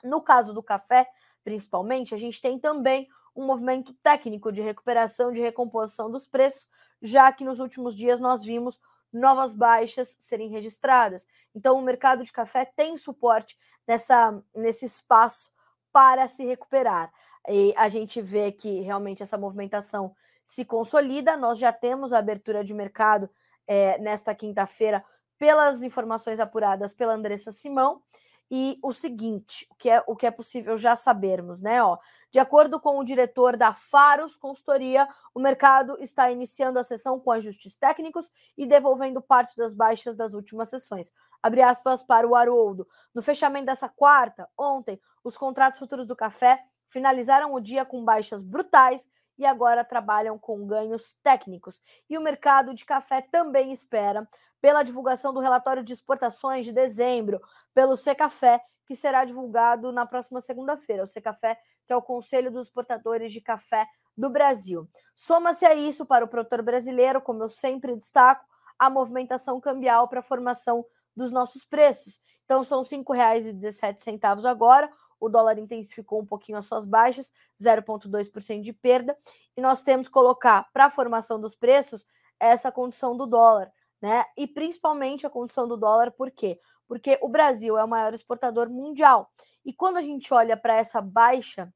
No caso do café, principalmente, a gente tem também um movimento técnico de recuperação, de recomposição dos preços, já que nos últimos dias nós vimos novas baixas serem registradas. Então, o mercado de café tem suporte nessa, nesse espaço para se recuperar. E a gente vê que realmente essa movimentação se consolida. Nós já temos a abertura de mercado é, nesta quinta-feira, pelas informações apuradas pela Andressa Simão e o seguinte, o que é o que é possível já sabermos, né? Ó, de acordo com o diretor da Faros Consultoria, o mercado está iniciando a sessão com ajustes técnicos e devolvendo parte das baixas das últimas sessões. Abre aspas para o Haroldo. No fechamento dessa quarta, ontem, os contratos futuros do café finalizaram o dia com baixas brutais e agora trabalham com ganhos técnicos. E o mercado de café também espera pela divulgação do relatório de exportações de dezembro pelo Secafé, que será divulgado na próxima segunda-feira. O Secafé, que é o Conselho dos Exportadores de Café do Brasil. Soma-se a isso para o produtor brasileiro, como eu sempre destaco, a movimentação cambial para a formação dos nossos preços. Então são R$ 5,17 agora, o dólar intensificou um pouquinho as suas baixas, 0,2% de perda, e nós temos que colocar para a formação dos preços essa condição do dólar, né? E principalmente a condição do dólar, por quê? Porque o Brasil é o maior exportador mundial. E quando a gente olha para essa baixa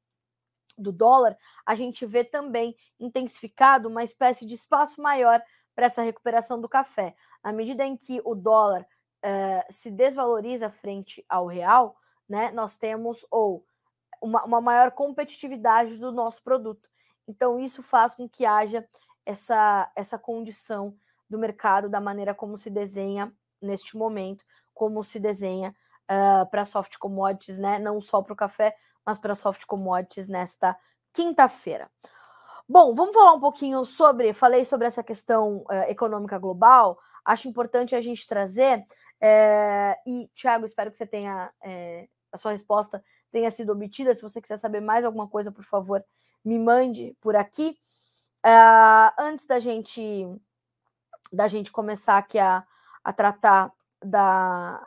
do dólar, a gente vê também intensificado uma espécie de espaço maior para essa recuperação do café. À medida em que o dólar eh, se desvaloriza frente ao real, né, nós temos ou uma, uma maior competitividade do nosso produto. Então, isso faz com que haja essa, essa condição do mercado da maneira como se desenha neste momento, como se desenha uh, para soft commodities, né? Não só para o café, mas para soft commodities nesta quinta-feira. Bom, vamos falar um pouquinho sobre. Falei sobre essa questão uh, econômica global. Acho importante a gente trazer. É, e, Thiago, espero que você tenha é, a sua resposta tenha sido obtida. Se você quiser saber mais alguma coisa, por favor, me mande por aqui. Uh, antes da gente da gente começar aqui a, a tratar da,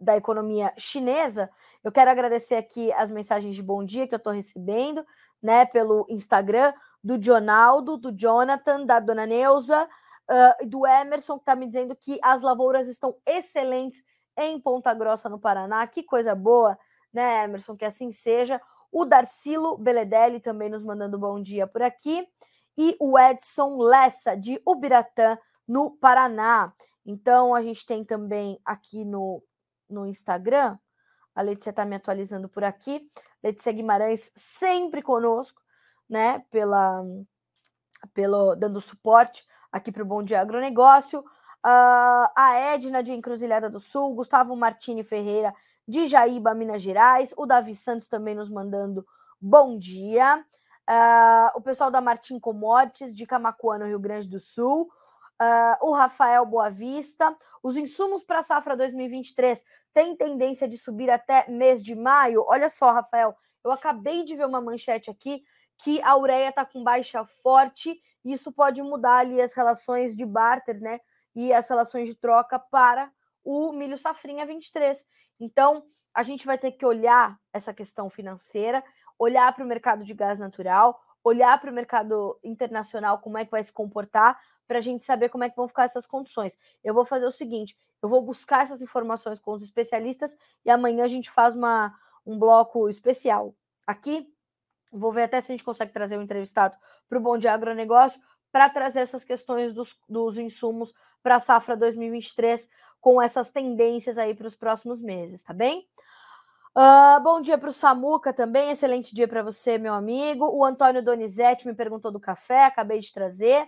da economia chinesa, eu quero agradecer aqui as mensagens de bom dia que eu estou recebendo, né, pelo Instagram, do Jonaldo, do Jonathan, da dona Neuza, uh, do Emerson, que está me dizendo que as lavouras estão excelentes em Ponta Grossa, no Paraná. Que coisa boa, né, Emerson? Que assim seja. O Darcilo Beledelli também nos mandando bom dia por aqui. E o Edson Lessa, de Ubiratã, no Paraná. Então, a gente tem também aqui no, no Instagram, a Letícia está me atualizando por aqui. Letícia Guimarães sempre conosco, né? Pela, pelo dando suporte aqui para o Bom Dia Agronegócio. Uh, a Edna de Encruzilhada do Sul, Gustavo Martini Ferreira de Jaíba, Minas Gerais, o Davi Santos também nos mandando bom dia. Uh, o pessoal da Martim Commodities de Camacuã, no Rio Grande do Sul. Uh, o Rafael Boavista. Os insumos para a safra 2023 têm tendência de subir até mês de maio. Olha só, Rafael, eu acabei de ver uma manchete aqui que a ureia está com baixa forte. Isso pode mudar ali as relações de barter, né? E as relações de troca para o milho safrinha 23. Então, a gente vai ter que olhar essa questão financeira, olhar para o mercado de gás natural, olhar para o mercado internacional, como é que vai se comportar, para a gente saber como é que vão ficar essas condições. Eu vou fazer o seguinte: eu vou buscar essas informações com os especialistas e amanhã a gente faz uma, um bloco especial aqui. Vou ver até se a gente consegue trazer um entrevistado para o Bom Dia Agronegócio para trazer essas questões dos, dos insumos para a safra 2023 com essas tendências aí para os próximos meses, tá bem? Uh, bom dia para o Samuca também, excelente dia para você, meu amigo. O Antônio Donizete me perguntou do café, acabei de trazer.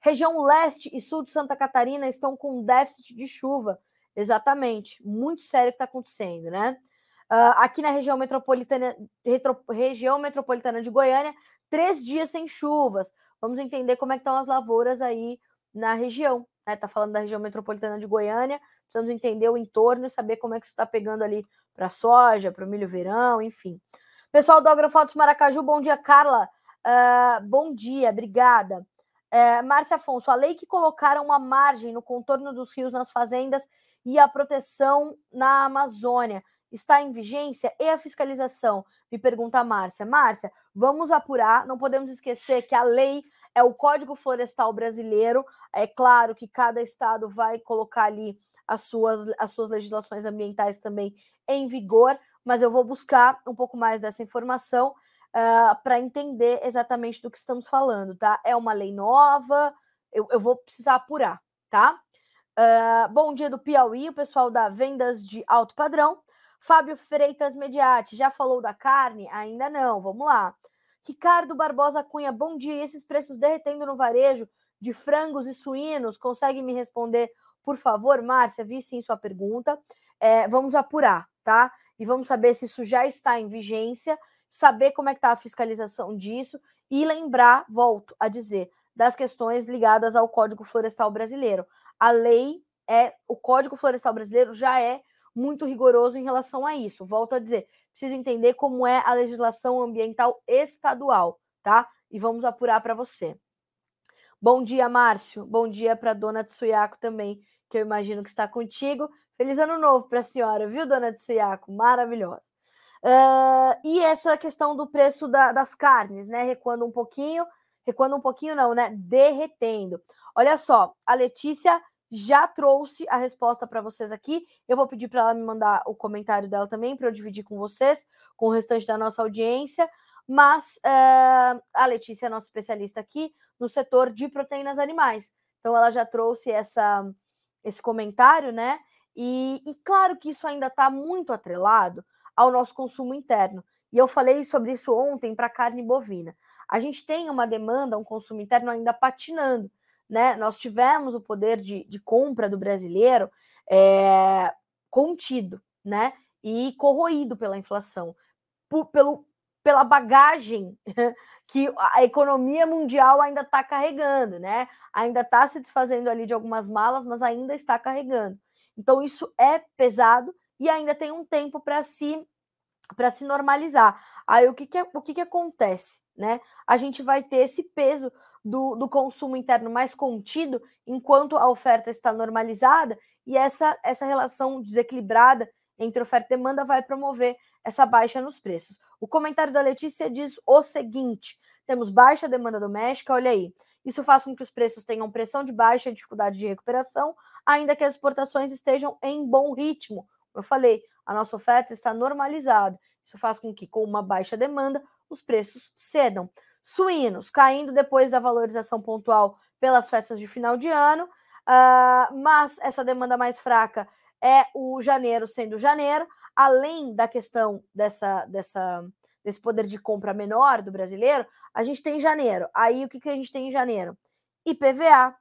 Região leste e sul de Santa Catarina estão com déficit de chuva. Exatamente, muito sério que está acontecendo, né? Uh, aqui na região metropolitana, retro, região metropolitana de Goiânia, três dias sem chuvas. Vamos entender como é que estão as lavouras aí na região. Né? Tá falando da região metropolitana de Goiânia. Precisamos entender o entorno e saber como é que isso está pegando ali para soja, para o milho verão, enfim. Pessoal do Agrofotos Maracaju, bom dia, Carla. Uh, bom dia, obrigada. É, Márcia Afonso, a lei que colocaram uma margem no contorno dos rios nas fazendas e a proteção na Amazônia está em vigência e a fiscalização? Me pergunta a Márcia. Márcia, vamos apurar, não podemos esquecer que a lei é o Código Florestal Brasileiro. É claro que cada estado vai colocar ali as suas, as suas legislações ambientais também em vigor, mas eu vou buscar um pouco mais dessa informação uh, ah, para entender exatamente do que estamos falando, tá? É uma lei nova, eu, eu vou precisar apurar, tá? Uh, bom dia do Piauí, o pessoal da Vendas de Alto Padrão. Fábio Freitas Mediati, já falou da carne? Ainda não, vamos lá. Ricardo Barbosa Cunha, bom dia. Esses preços derretendo no varejo de frangos e suínos, consegue me responder, por favor, Márcia? Vi sim sua pergunta. É, vamos apurar, tá? E vamos saber se isso já está em vigência saber como é que está a fiscalização disso e lembrar, volto a dizer, das questões ligadas ao Código Florestal Brasileiro. A lei é, o Código Florestal Brasileiro já é muito rigoroso em relação a isso. Volto a dizer, preciso entender como é a legislação ambiental estadual, tá? E vamos apurar para você. Bom dia, Márcio. Bom dia para dona Tsuyako também, que eu imagino que está contigo. Feliz ano novo para a senhora, viu, dona Tsuyako? Maravilhosa. Uh, e essa questão do preço da, das carnes, né? Recuando um pouquinho, recuando um pouquinho, não, né? Derretendo. Olha só, a Letícia já trouxe a resposta para vocês aqui. Eu vou pedir para ela me mandar o comentário dela também, para eu dividir com vocês, com o restante da nossa audiência. Mas uh, a Letícia é nossa especialista aqui no setor de proteínas animais. Então, ela já trouxe essa, esse comentário, né? E, e claro que isso ainda está muito atrelado ao nosso consumo interno. E eu falei sobre isso ontem para carne bovina. A gente tem uma demanda, um consumo interno ainda patinando. Né? Nós tivemos o poder de, de compra do brasileiro é, contido né? e corroído pela inflação, por, pelo, pela bagagem *laughs* que a economia mundial ainda está carregando, né? Ainda está se desfazendo ali de algumas malas, mas ainda está carregando. Então, isso é pesado e ainda tem um tempo para se para se normalizar. Aí o que, que, o que, que acontece? Né? A gente vai ter esse peso do, do consumo interno mais contido, enquanto a oferta está normalizada, e essa, essa relação desequilibrada entre oferta e demanda vai promover essa baixa nos preços. O comentário da Letícia diz o seguinte: temos baixa demanda doméstica, olha aí. Isso faz com que os preços tenham pressão de baixa e dificuldade de recuperação, ainda que as exportações estejam em bom ritmo. Como eu falei, a nossa oferta está normalizada. Isso faz com que, com uma baixa demanda, os preços cedam. Suínos caindo depois da valorização pontual pelas festas de final de ano, uh, mas essa demanda mais fraca é o janeiro sendo janeiro, além da questão dessa, dessa, desse poder de compra menor do brasileiro, a gente tem janeiro. Aí o que, que a gente tem em janeiro? IPVA,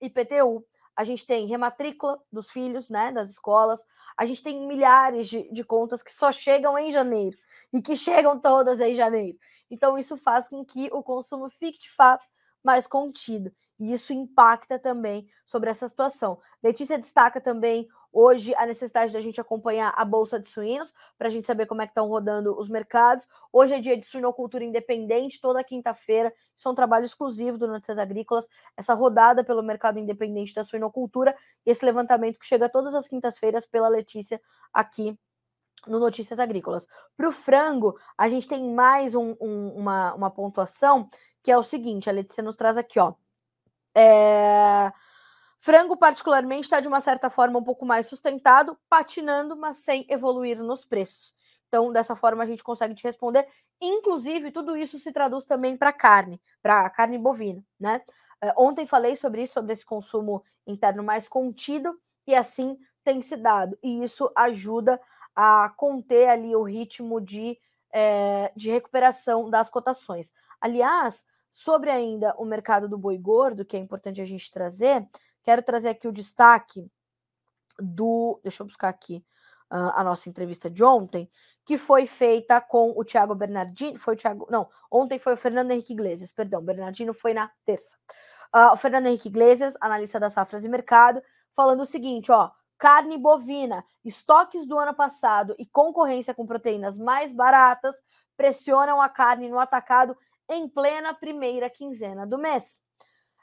IPTU, a gente tem rematrícula dos filhos, né, das escolas, a gente tem milhares de, de contas que só chegam em janeiro e que chegam todas em janeiro. Então, isso faz com que o consumo fique de fato mais contido. E isso impacta também sobre essa situação. Letícia destaca também hoje a necessidade da gente acompanhar a Bolsa de Suínos, para a gente saber como é que estão rodando os mercados. Hoje é dia de suinocultura independente, toda quinta-feira. Isso é um trabalho exclusivo do Notícias Agrícolas, essa rodada pelo mercado independente da suinocultura esse levantamento que chega todas as quintas-feiras pela Letícia aqui no Notícias Agrícolas. Para o frango, a gente tem mais um, um, uma, uma pontuação que é o seguinte: a Letícia nos traz aqui, ó. É... Frango, particularmente, está de uma certa forma um pouco mais sustentado, patinando, mas sem evoluir nos preços. Então, dessa forma, a gente consegue te responder. Inclusive, tudo isso se traduz também para carne, para carne bovina, né? É, ontem falei sobre isso, sobre esse consumo interno mais contido, e assim tem se dado. E isso ajuda a conter ali o ritmo de, é, de recuperação das cotações. Aliás, sobre ainda o mercado do boi gordo, que é importante a gente trazer, quero trazer aqui o destaque do. Deixa eu buscar aqui uh, a nossa entrevista de ontem, que foi feita com o Thiago Bernardino. Foi o Thiago. Não, ontem foi o Fernando Henrique Iglesias, perdão, Bernardino foi na terça. Uh, o Fernando Henrique Iglesias, analista das safras e mercado, falando o seguinte: ó, carne bovina, estoques do ano passado e concorrência com proteínas mais baratas pressionam a carne no atacado em plena primeira quinzena do mês.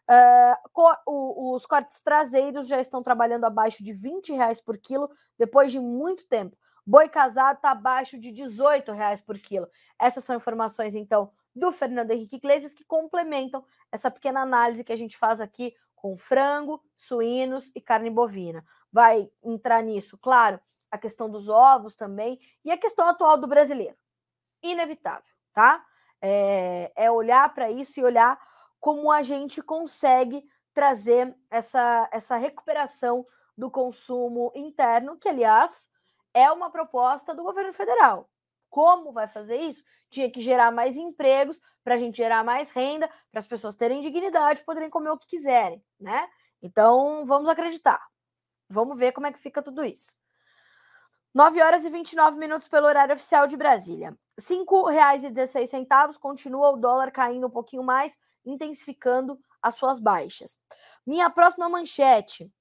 Uh, os cortes traseiros já estão trabalhando abaixo de 20 reais por quilo depois de muito tempo. Boi casado está abaixo de 18 reais por quilo. Essas são informações, então, do Fernando Henrique Iglesias que complementam essa pequena análise que a gente faz aqui com frango, suínos e carne bovina. Vai entrar nisso, claro, a questão dos ovos também e a questão atual do brasileiro. Inevitável, tá? É, é olhar para isso e olhar como a gente consegue trazer essa, essa recuperação do consumo interno, que, aliás, é uma proposta do governo federal. Como vai fazer isso? Tinha que gerar mais empregos para a gente gerar mais renda, para as pessoas terem dignidade, poderem comer o que quiserem, né? Então, vamos acreditar. Vamos ver como é que fica tudo isso. 9 horas e 29 minutos pelo horário oficial de Brasília. R$ 5,16 continua o dólar caindo um pouquinho mais, intensificando as suas baixas. Minha próxima manchete,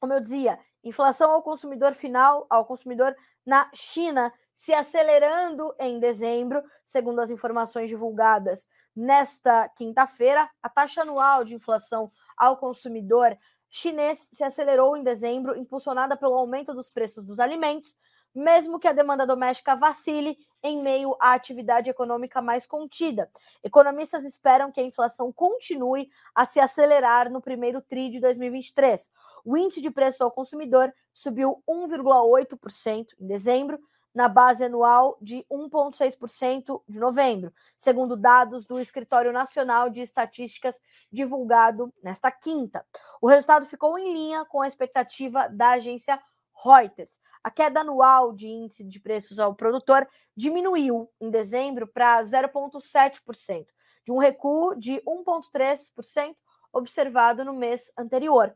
como eu dizia, inflação ao consumidor final, ao consumidor na China, se acelerando em dezembro, segundo as informações divulgadas nesta quinta-feira, a taxa anual de inflação ao consumidor chinês se acelerou em dezembro, impulsionada pelo aumento dos preços dos alimentos, mesmo que a demanda doméstica vacile em meio à atividade econômica mais contida. Economistas esperam que a inflação continue a se acelerar no primeiro TRI de 2023. O índice de preço ao consumidor subiu 1,8% em dezembro, na base anual de 1,6% de novembro, segundo dados do Escritório Nacional de Estatísticas divulgado nesta quinta. O resultado ficou em linha com a expectativa da agência Reuters. A queda anual de índice de preços ao produtor diminuiu em dezembro para 0,7%, de um recuo de 1,3% observado no mês anterior.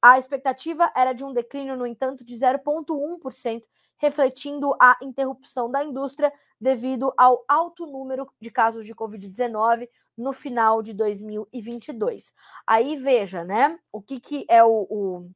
A expectativa era de um declínio, no entanto, de 0,1%, refletindo a interrupção da indústria devido ao alto número de casos de Covid-19 no final de 2022. Aí veja, né, o que, que é o, o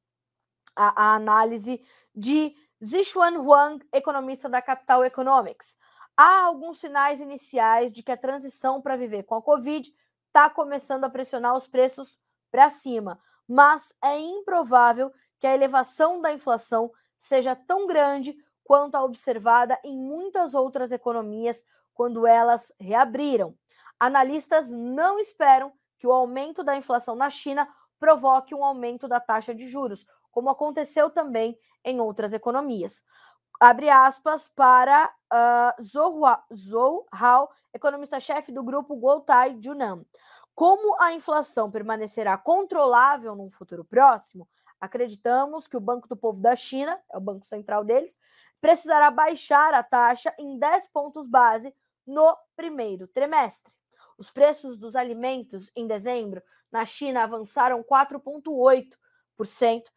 a, a análise de Zixuan Huang, economista da Capital Economics. Há alguns sinais iniciais de que a transição para viver com a Covid está começando a pressionar os preços para cima, mas é improvável que a elevação da inflação seja tão grande quanto a observada em muitas outras economias quando elas reabriram. Analistas não esperam que o aumento da inflação na China provoque um aumento da taxa de juros, como aconteceu também em outras economias. Abre aspas para uh, Zhou Hao, economista-chefe do grupo Guotai Junan. Como a inflação permanecerá controlável num futuro próximo, acreditamos que o Banco do Povo da China, é o banco central deles, precisará baixar a taxa em 10 pontos base no primeiro trimestre. Os preços dos alimentos em dezembro na China avançaram 4,8% uh,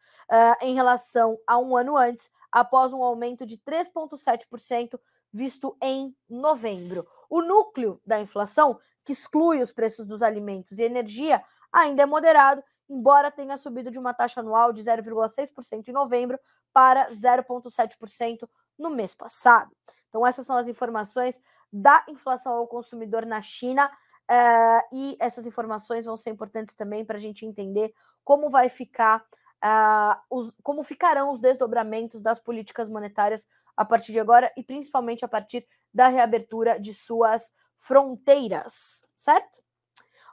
em relação a um ano antes, após um aumento de 3,7% visto em novembro. O núcleo da inflação que exclui os preços dos alimentos e energia, ainda é moderado, embora tenha subido de uma taxa anual de 0,6% em novembro para 0,7% no mês passado. Então, essas são as informações da inflação ao consumidor na China. Uh, e essas informações vão ser importantes também para a gente entender como vai ficar, uh, os, como ficarão os desdobramentos das políticas monetárias a partir de agora e principalmente a partir da reabertura de suas fronteiras, certo?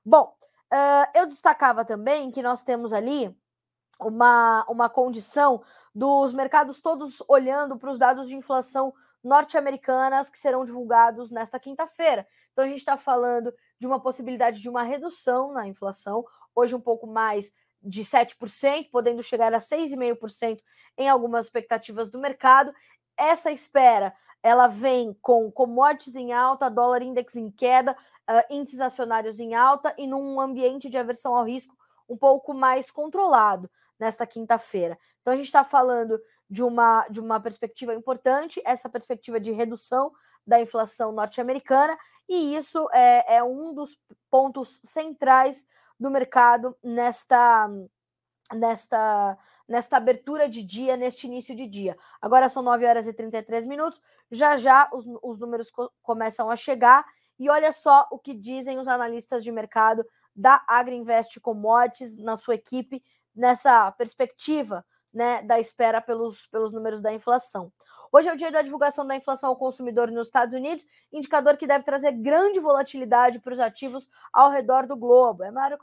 Bom, uh, eu destacava também que nós temos ali uma, uma condição dos mercados todos olhando para os dados de inflação norte-americanas que serão divulgados nesta quinta-feira. Então, a gente está falando de uma possibilidade de uma redução na inflação, hoje um pouco mais de 7%, podendo chegar a 6,5% em algumas expectativas do mercado. Essa espera ela vem com commodities em alta, dólar index em queda, uh, índices acionários em alta e num ambiente de aversão ao risco um pouco mais controlado nesta quinta-feira. Então a gente está falando de uma, de uma perspectiva importante, essa perspectiva de redução da inflação norte-americana, e isso é, é um dos pontos centrais do mercado nesta, nesta, nesta abertura de dia, neste início de dia. Agora são 9 horas e 33 minutos, já já os, os números co começam a chegar, e olha só o que dizem os analistas de mercado da Agriinvest Commodities na sua equipe nessa perspectiva né, da espera pelos, pelos números da inflação. Hoje é o dia da divulgação da inflação ao consumidor nos Estados Unidos, indicador que deve trazer grande volatilidade para os ativos ao redor do globo. É a maior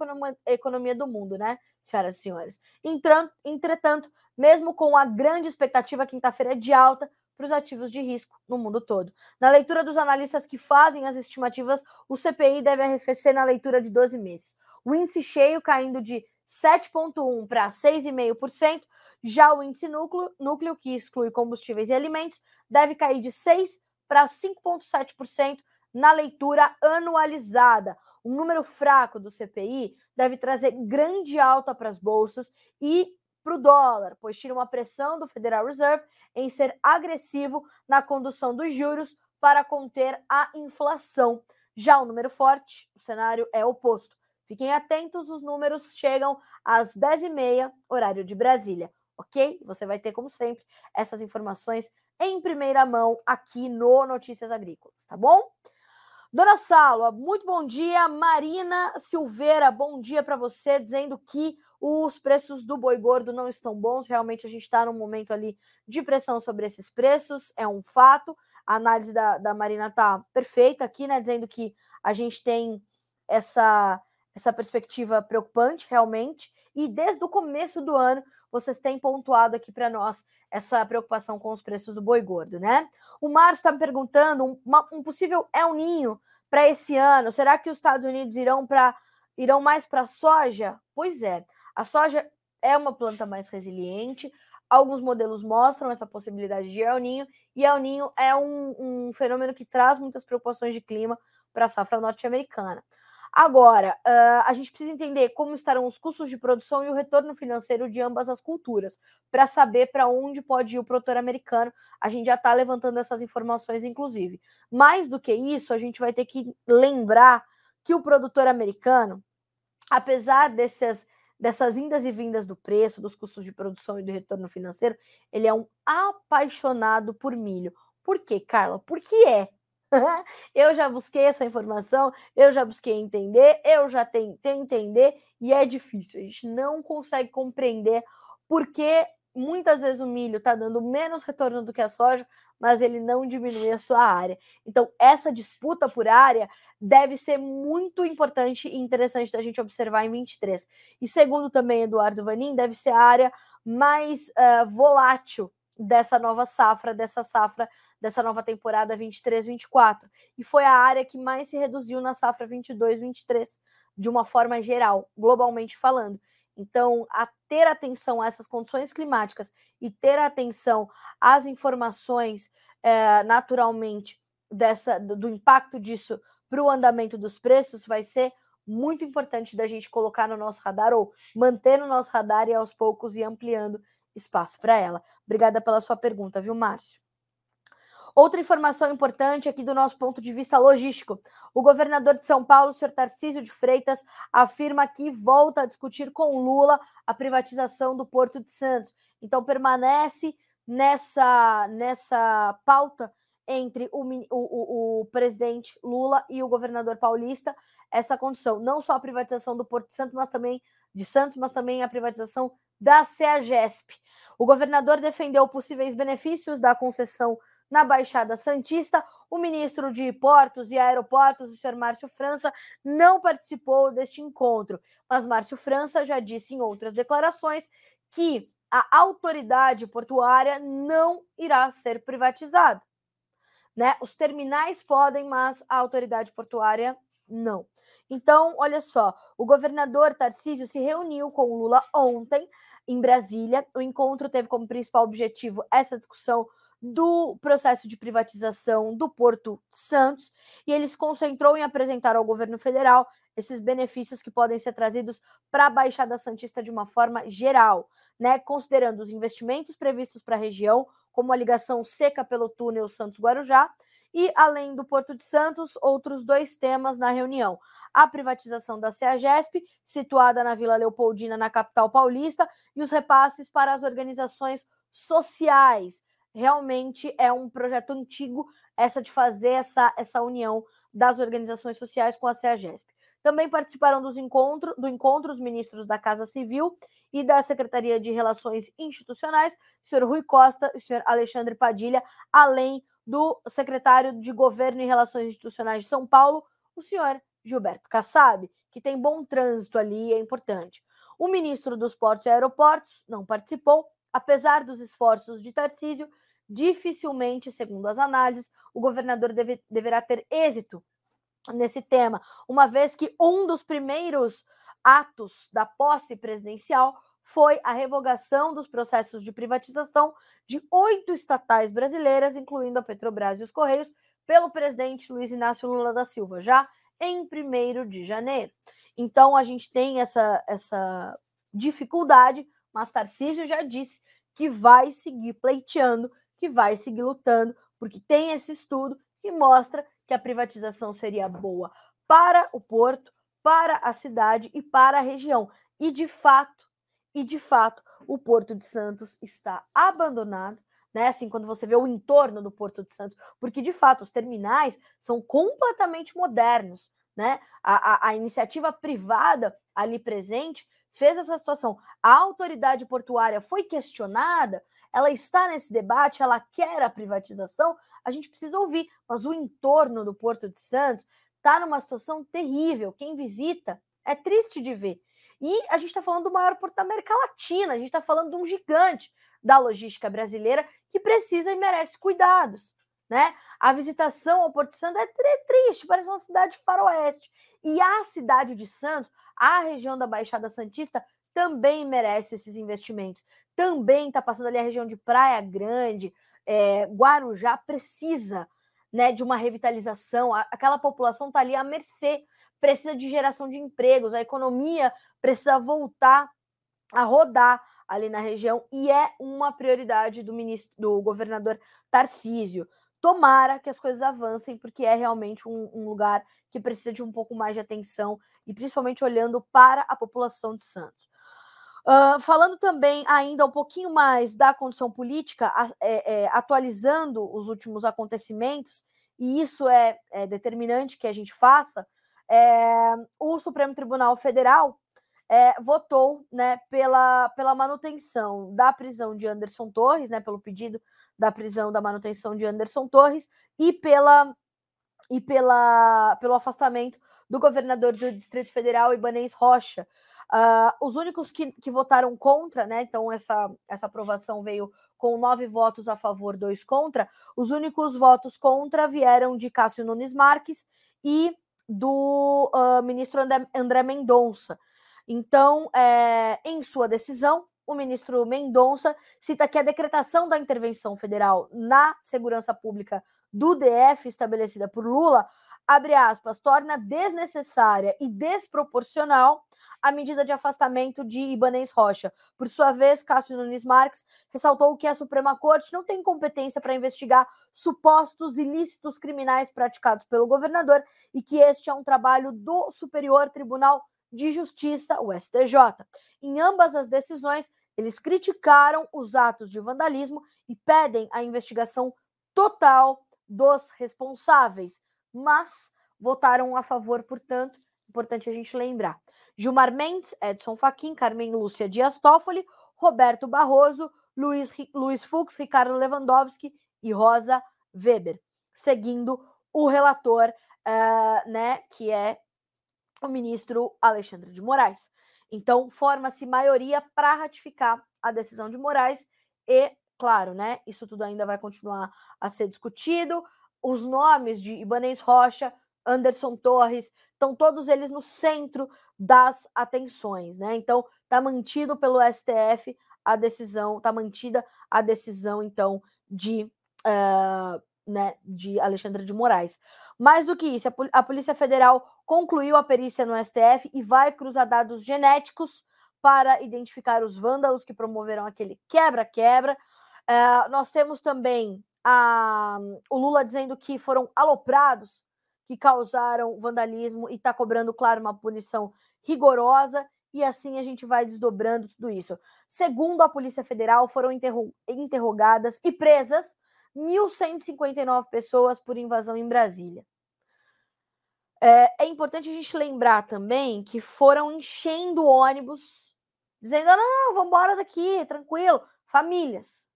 economia do mundo, né, senhoras e senhores? Entretanto, mesmo com a grande expectativa, quinta-feira é de alta para os ativos de risco no mundo todo. Na leitura dos analistas que fazem as estimativas, o CPI deve arrefecer na leitura de 12 meses. O índice cheio caindo de 7,1% para 6,5%, já o índice núcleo, núcleo, que exclui combustíveis e alimentos, deve cair de 6% para 5,7% na leitura anualizada. Um número fraco do CPI deve trazer grande alta para as bolsas e para o dólar, pois tira uma pressão do Federal Reserve em ser agressivo na condução dos juros para conter a inflação. Já o número forte, o cenário é oposto. Fiquem atentos, os números chegam às 10h30, horário de Brasília ok? Você vai ter, como sempre, essas informações em primeira mão aqui no Notícias Agrícolas, tá bom? Dona Salva, muito bom dia. Marina Silveira, bom dia para você, dizendo que os preços do boi gordo não estão bons. Realmente a gente está num momento ali de pressão sobre esses preços, é um fato. A análise da, da Marina está perfeita aqui, né? Dizendo que a gente tem essa, essa perspectiva preocupante, realmente. E desde o começo do ano, vocês têm pontuado aqui para nós essa preocupação com os preços do boi gordo, né? O Márcio está me perguntando um, uma, um possível El Ninho para esse ano. Será que os Estados Unidos irão para irão mais para soja? Pois é, a soja é uma planta mais resiliente. Alguns modelos mostram essa possibilidade de El Ninho, e El Ninho é um, um fenômeno que traz muitas preocupações de clima para a safra norte-americana. Agora, uh, a gente precisa entender como estarão os custos de produção e o retorno financeiro de ambas as culturas, para saber para onde pode ir o produtor americano. A gente já está levantando essas informações, inclusive. Mais do que isso, a gente vai ter que lembrar que o produtor americano, apesar dessas, dessas indas e vindas do preço, dos custos de produção e do retorno financeiro, ele é um apaixonado por milho. Por quê, Carla? Porque é. *laughs* eu já busquei essa informação, eu já busquei entender, eu já tentei entender e é difícil. A gente não consegue compreender porque muitas vezes o milho está dando menos retorno do que a soja, mas ele não diminui a sua área. Então, essa disputa por área deve ser muito importante e interessante da gente observar em 23. E segundo também Eduardo Vanin, deve ser a área mais uh, volátil dessa nova safra, dessa safra, dessa nova temporada 23-24. E foi a área que mais se reduziu na safra 22-23, de uma forma geral, globalmente falando. Então, a ter atenção a essas condições climáticas e ter atenção às informações é, naturalmente dessa do, impacto disso para o andamento dos preços vai ser muito importante da gente colocar no nosso radar ou manter no nosso radar e aos poucos ir ampliando espaço para ela. Obrigada pela sua pergunta, viu, Márcio? Outra informação importante aqui do nosso ponto de vista logístico. O governador de São Paulo, senhor Tarcísio de Freitas, afirma que volta a discutir com Lula a privatização do Porto de Santos. Então, permanece nessa, nessa pauta entre o, o, o presidente Lula e o governador paulista essa condição. Não só a privatização do Porto de Santos, mas também de Santos, mas também a privatização da CEAGESP. O governador defendeu possíveis benefícios da concessão na Baixada Santista. O ministro de Portos e Aeroportos, o senhor Márcio França, não participou deste encontro, mas Márcio França já disse em outras declarações que a autoridade portuária não irá ser privatizada. Né? Os terminais podem, mas a autoridade portuária não. Então, olha só, o governador Tarcísio se reuniu com o Lula ontem em Brasília. O encontro teve como principal objetivo essa discussão do processo de privatização do Porto Santos e ele se concentrou em apresentar ao governo federal esses benefícios que podem ser trazidos para a Baixada Santista de uma forma geral, né, considerando os investimentos previstos para a região, como a ligação seca pelo túnel Santos-Guarujá, e além do Porto de Santos, outros dois temas na reunião: a privatização da CEAGESP, situada na Vila Leopoldina, na capital paulista, e os repasses para as organizações sociais, realmente é um projeto antigo essa de fazer essa, essa união das organizações sociais com a CEAGESP. Também participaram dos encontro, do encontro os ministros da Casa Civil e da Secretaria de Relações Institucionais, o senhor Rui Costa e o senhor Alexandre Padilha, além do secretário de Governo e Relações Institucionais de São Paulo, o senhor Gilberto Kassab, que tem bom trânsito ali, é importante. O ministro dos Portos e Aeroportos não participou, Apesar dos esforços de Tarcísio, dificilmente, segundo as análises, o governador deve, deverá ter êxito nesse tema, uma vez que um dos primeiros atos da posse presidencial foi a revogação dos processos de privatização de oito estatais brasileiras, incluindo a Petrobras e os Correios, pelo presidente Luiz Inácio Lula da Silva, já em 1 de janeiro. Então, a gente tem essa, essa dificuldade mas Tarcísio já disse que vai seguir pleiteando, que vai seguir lutando, porque tem esse estudo que mostra que a privatização seria boa para o porto, para a cidade e para a região. E de fato, e de fato, o Porto de Santos está abandonado, né? Assim, quando você vê o entorno do Porto de Santos, porque de fato os terminais são completamente modernos, né? A, a, a iniciativa privada ali presente fez essa situação. A autoridade portuária foi questionada, ela está nesse debate, ela quer a privatização, a gente precisa ouvir, mas o entorno do Porto de Santos está numa situação terrível. Quem visita é triste de ver. E a gente está falando do maior porto da América Latina, a gente está falando de um gigante da logística brasileira que precisa e merece cuidados. Né? A visitação ao Porto de Santos é triste, parece uma cidade faroeste. E a cidade de Santos, a região da Baixada Santista, também merece esses investimentos. Também está passando ali a região de Praia Grande, é, Guarujá precisa né, de uma revitalização. Aquela população está ali à mercê, precisa de geração de empregos, a economia precisa voltar a rodar ali na região e é uma prioridade do ministro, do governador Tarcísio. Tomara que as coisas avancem, porque é realmente um, um, lugar que precisa de um pouco mais de atenção e principalmente olhando para a população de Santos. Uh, falando também ainda um pouquinho mais da condição política, é, é, atualizando os últimos acontecimentos e isso é, é determinante que a gente faça, é, o Supremo Tribunal Federal é, votou né, pela, pela manutenção da prisão de Anderson Torres, né, pelo pedido da prisão da manutenção de Anderson Torres e pela e pela, pelo afastamento do governador do Distrito Federal, Ibanez Rocha. Uh, os únicos que, que votaram contra, né? Então, essa, essa aprovação veio com nove votos a favor, dois contra. Os únicos votos contra vieram de Cássio Nunes Marques e do uh, ministro André, André Mendonça. Então, é, em sua decisão, o ministro Mendonça cita que a decretação da intervenção federal na segurança pública do DF estabelecida por Lula, abre aspas, torna desnecessária e desproporcional a medida de afastamento de Ibanez Rocha. Por sua vez, Cássio Nunes Marques ressaltou que a Suprema Corte não tem competência para investigar supostos ilícitos criminais praticados pelo governador e que este é um trabalho do Superior Tribunal de Justiça, o STJ. Em ambas as decisões, eles criticaram os atos de vandalismo e pedem a investigação total dos responsáveis, mas votaram a favor, portanto, importante a gente lembrar. Gilmar Mendes, Edson Fachin, Carmen Lúcia Dias Toffoli, Roberto Barroso, Luiz, Luiz Fux, Ricardo Lewandowski e Rosa Weber, seguindo o relator, uh, né, que é o ministro Alexandre de Moraes. Então, forma-se maioria para ratificar a decisão de Moraes e, claro, né, isso tudo ainda vai continuar a ser discutido. Os nomes de Ibanez Rocha, Anderson Torres, estão todos eles no centro das atenções, né? Então, está mantido pelo STF a decisão, está mantida a decisão, então, de, uh, né, de Alexandre de Moraes. Mais do que isso, a, Polícia Federal concluiu a perícia no STF e vai cruzar dados genéticos para identificar os vândalos que promoveram aquele quebra-quebra. Uh, nós temos também a, o Lula dizendo que foram aloprados, que causaram vandalismo e está cobrando, claro, uma punição rigorosa. E assim a gente vai desdobrando tudo isso. Segundo a Polícia Federal, foram interro interrogadas e presas 1.159 pessoas por invasão em Brasília. É, é, importante a gente lembrar também que foram enchendo ônibus, dizendo: não, não, vamos embora daqui, tranquilo. Famílias,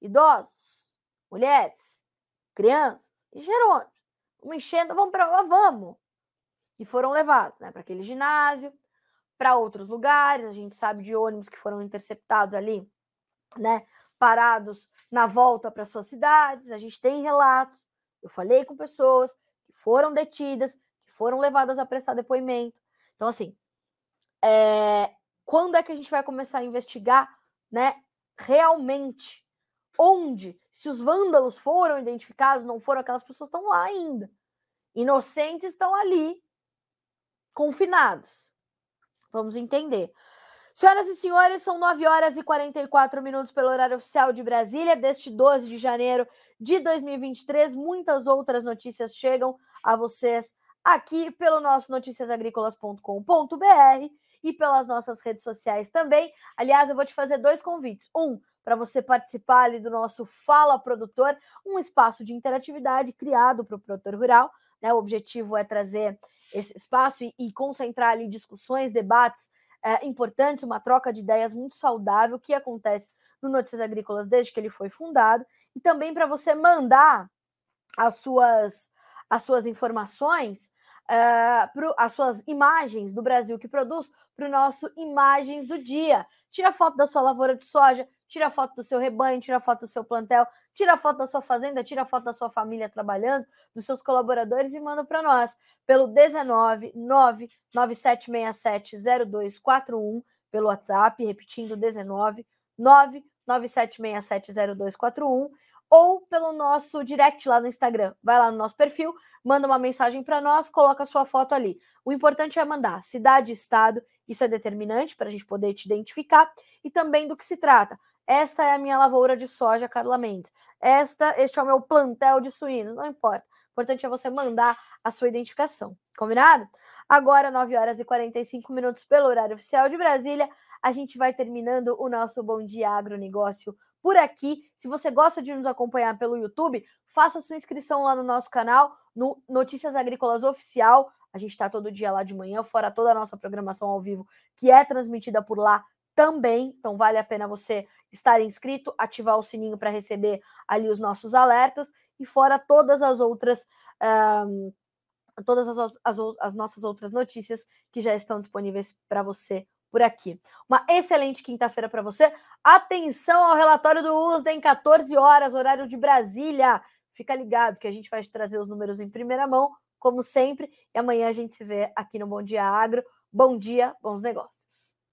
idosos, mulheres, crianças, encheram ônibus. Vamos enchendo, vamos para lá, vamos. E foram levados né, para aquele ginásio, para outros lugares. A gente sabe de ônibus que foram interceptados ali, né? Parados na volta para suas cidades. A gente tem relatos. Eu falei com pessoas que foram detidas, foram levadas a prestar depoimento. Então, assim, é, quando é que a gente vai começar a investigar, né, realmente onde, se os vândalos foram identificados, não foram, aquelas pessoas estão lá ainda. Inocentes estão ali, confinados. Vamos entender. Senhoras e senhores, são 9 horas e 44 minutos pelo horário oficial de Brasília, deste 12 de janeiro de 2023. Muitas outras notícias chegam a vocês aqui pelo nosso noticiasagricolas.com.br e pelas nossas redes sociais também. Aliás, eu vou te fazer dois convites. Um, para você participar ali do nosso Fala Produtor, um espaço de interatividade criado para o produtor rural. Né? O objetivo é trazer esse espaço e, e concentrar ali discussões, debates é, importantes, uma troca de ideias muito saudável que acontece no Notícias Agrícolas desde que ele foi fundado. E também para você mandar as suas, as suas informações uh, pro, as suas imagens do Brasil que produz para o nosso Imagens do Dia. Tira foto da sua lavoura de soja, tira foto do seu rebanho, tira foto do seu plantel, tira foto da sua fazenda, tira foto da sua família trabalhando, dos seus colaboradores e manda para nós pelo 19 997670241 pelo WhatsApp, repetindo 19 997670241 ou pelo nosso direct lá no Instagram. Vai lá no nosso perfil, manda uma mensagem para nós, coloca a sua foto ali. O importante é mandar cidade estado, isso é determinante para a gente poder te identificar e também do que se trata. Esta é a minha lavoura de soja, Carla Mendes. Esta, este é o meu plantel de suínos, não importa. O importante é você mandar a sua identificação. Combinado? Agora, 9 horas e 45 minutos pelo horário oficial de Brasília, a gente vai terminando o nosso Bom Dia Agronegócio por aqui. Se você gosta de nos acompanhar pelo YouTube, faça sua inscrição lá no nosso canal, no Notícias Agrícolas Oficial. A gente está todo dia lá de manhã, fora toda a nossa programação ao vivo, que é transmitida por lá também. Então, vale a pena você estar inscrito, ativar o sininho para receber ali os nossos alertas e fora todas as outras. Um, todas as, as, as nossas outras notícias que já estão disponíveis para você por aqui. Uma excelente quinta-feira para você. Atenção ao relatório do USDA em 14 horas, horário de Brasília. Fica ligado que a gente vai te trazer os números em primeira mão, como sempre. E amanhã a gente se vê aqui no Bom Dia Agro. Bom dia, bons negócios.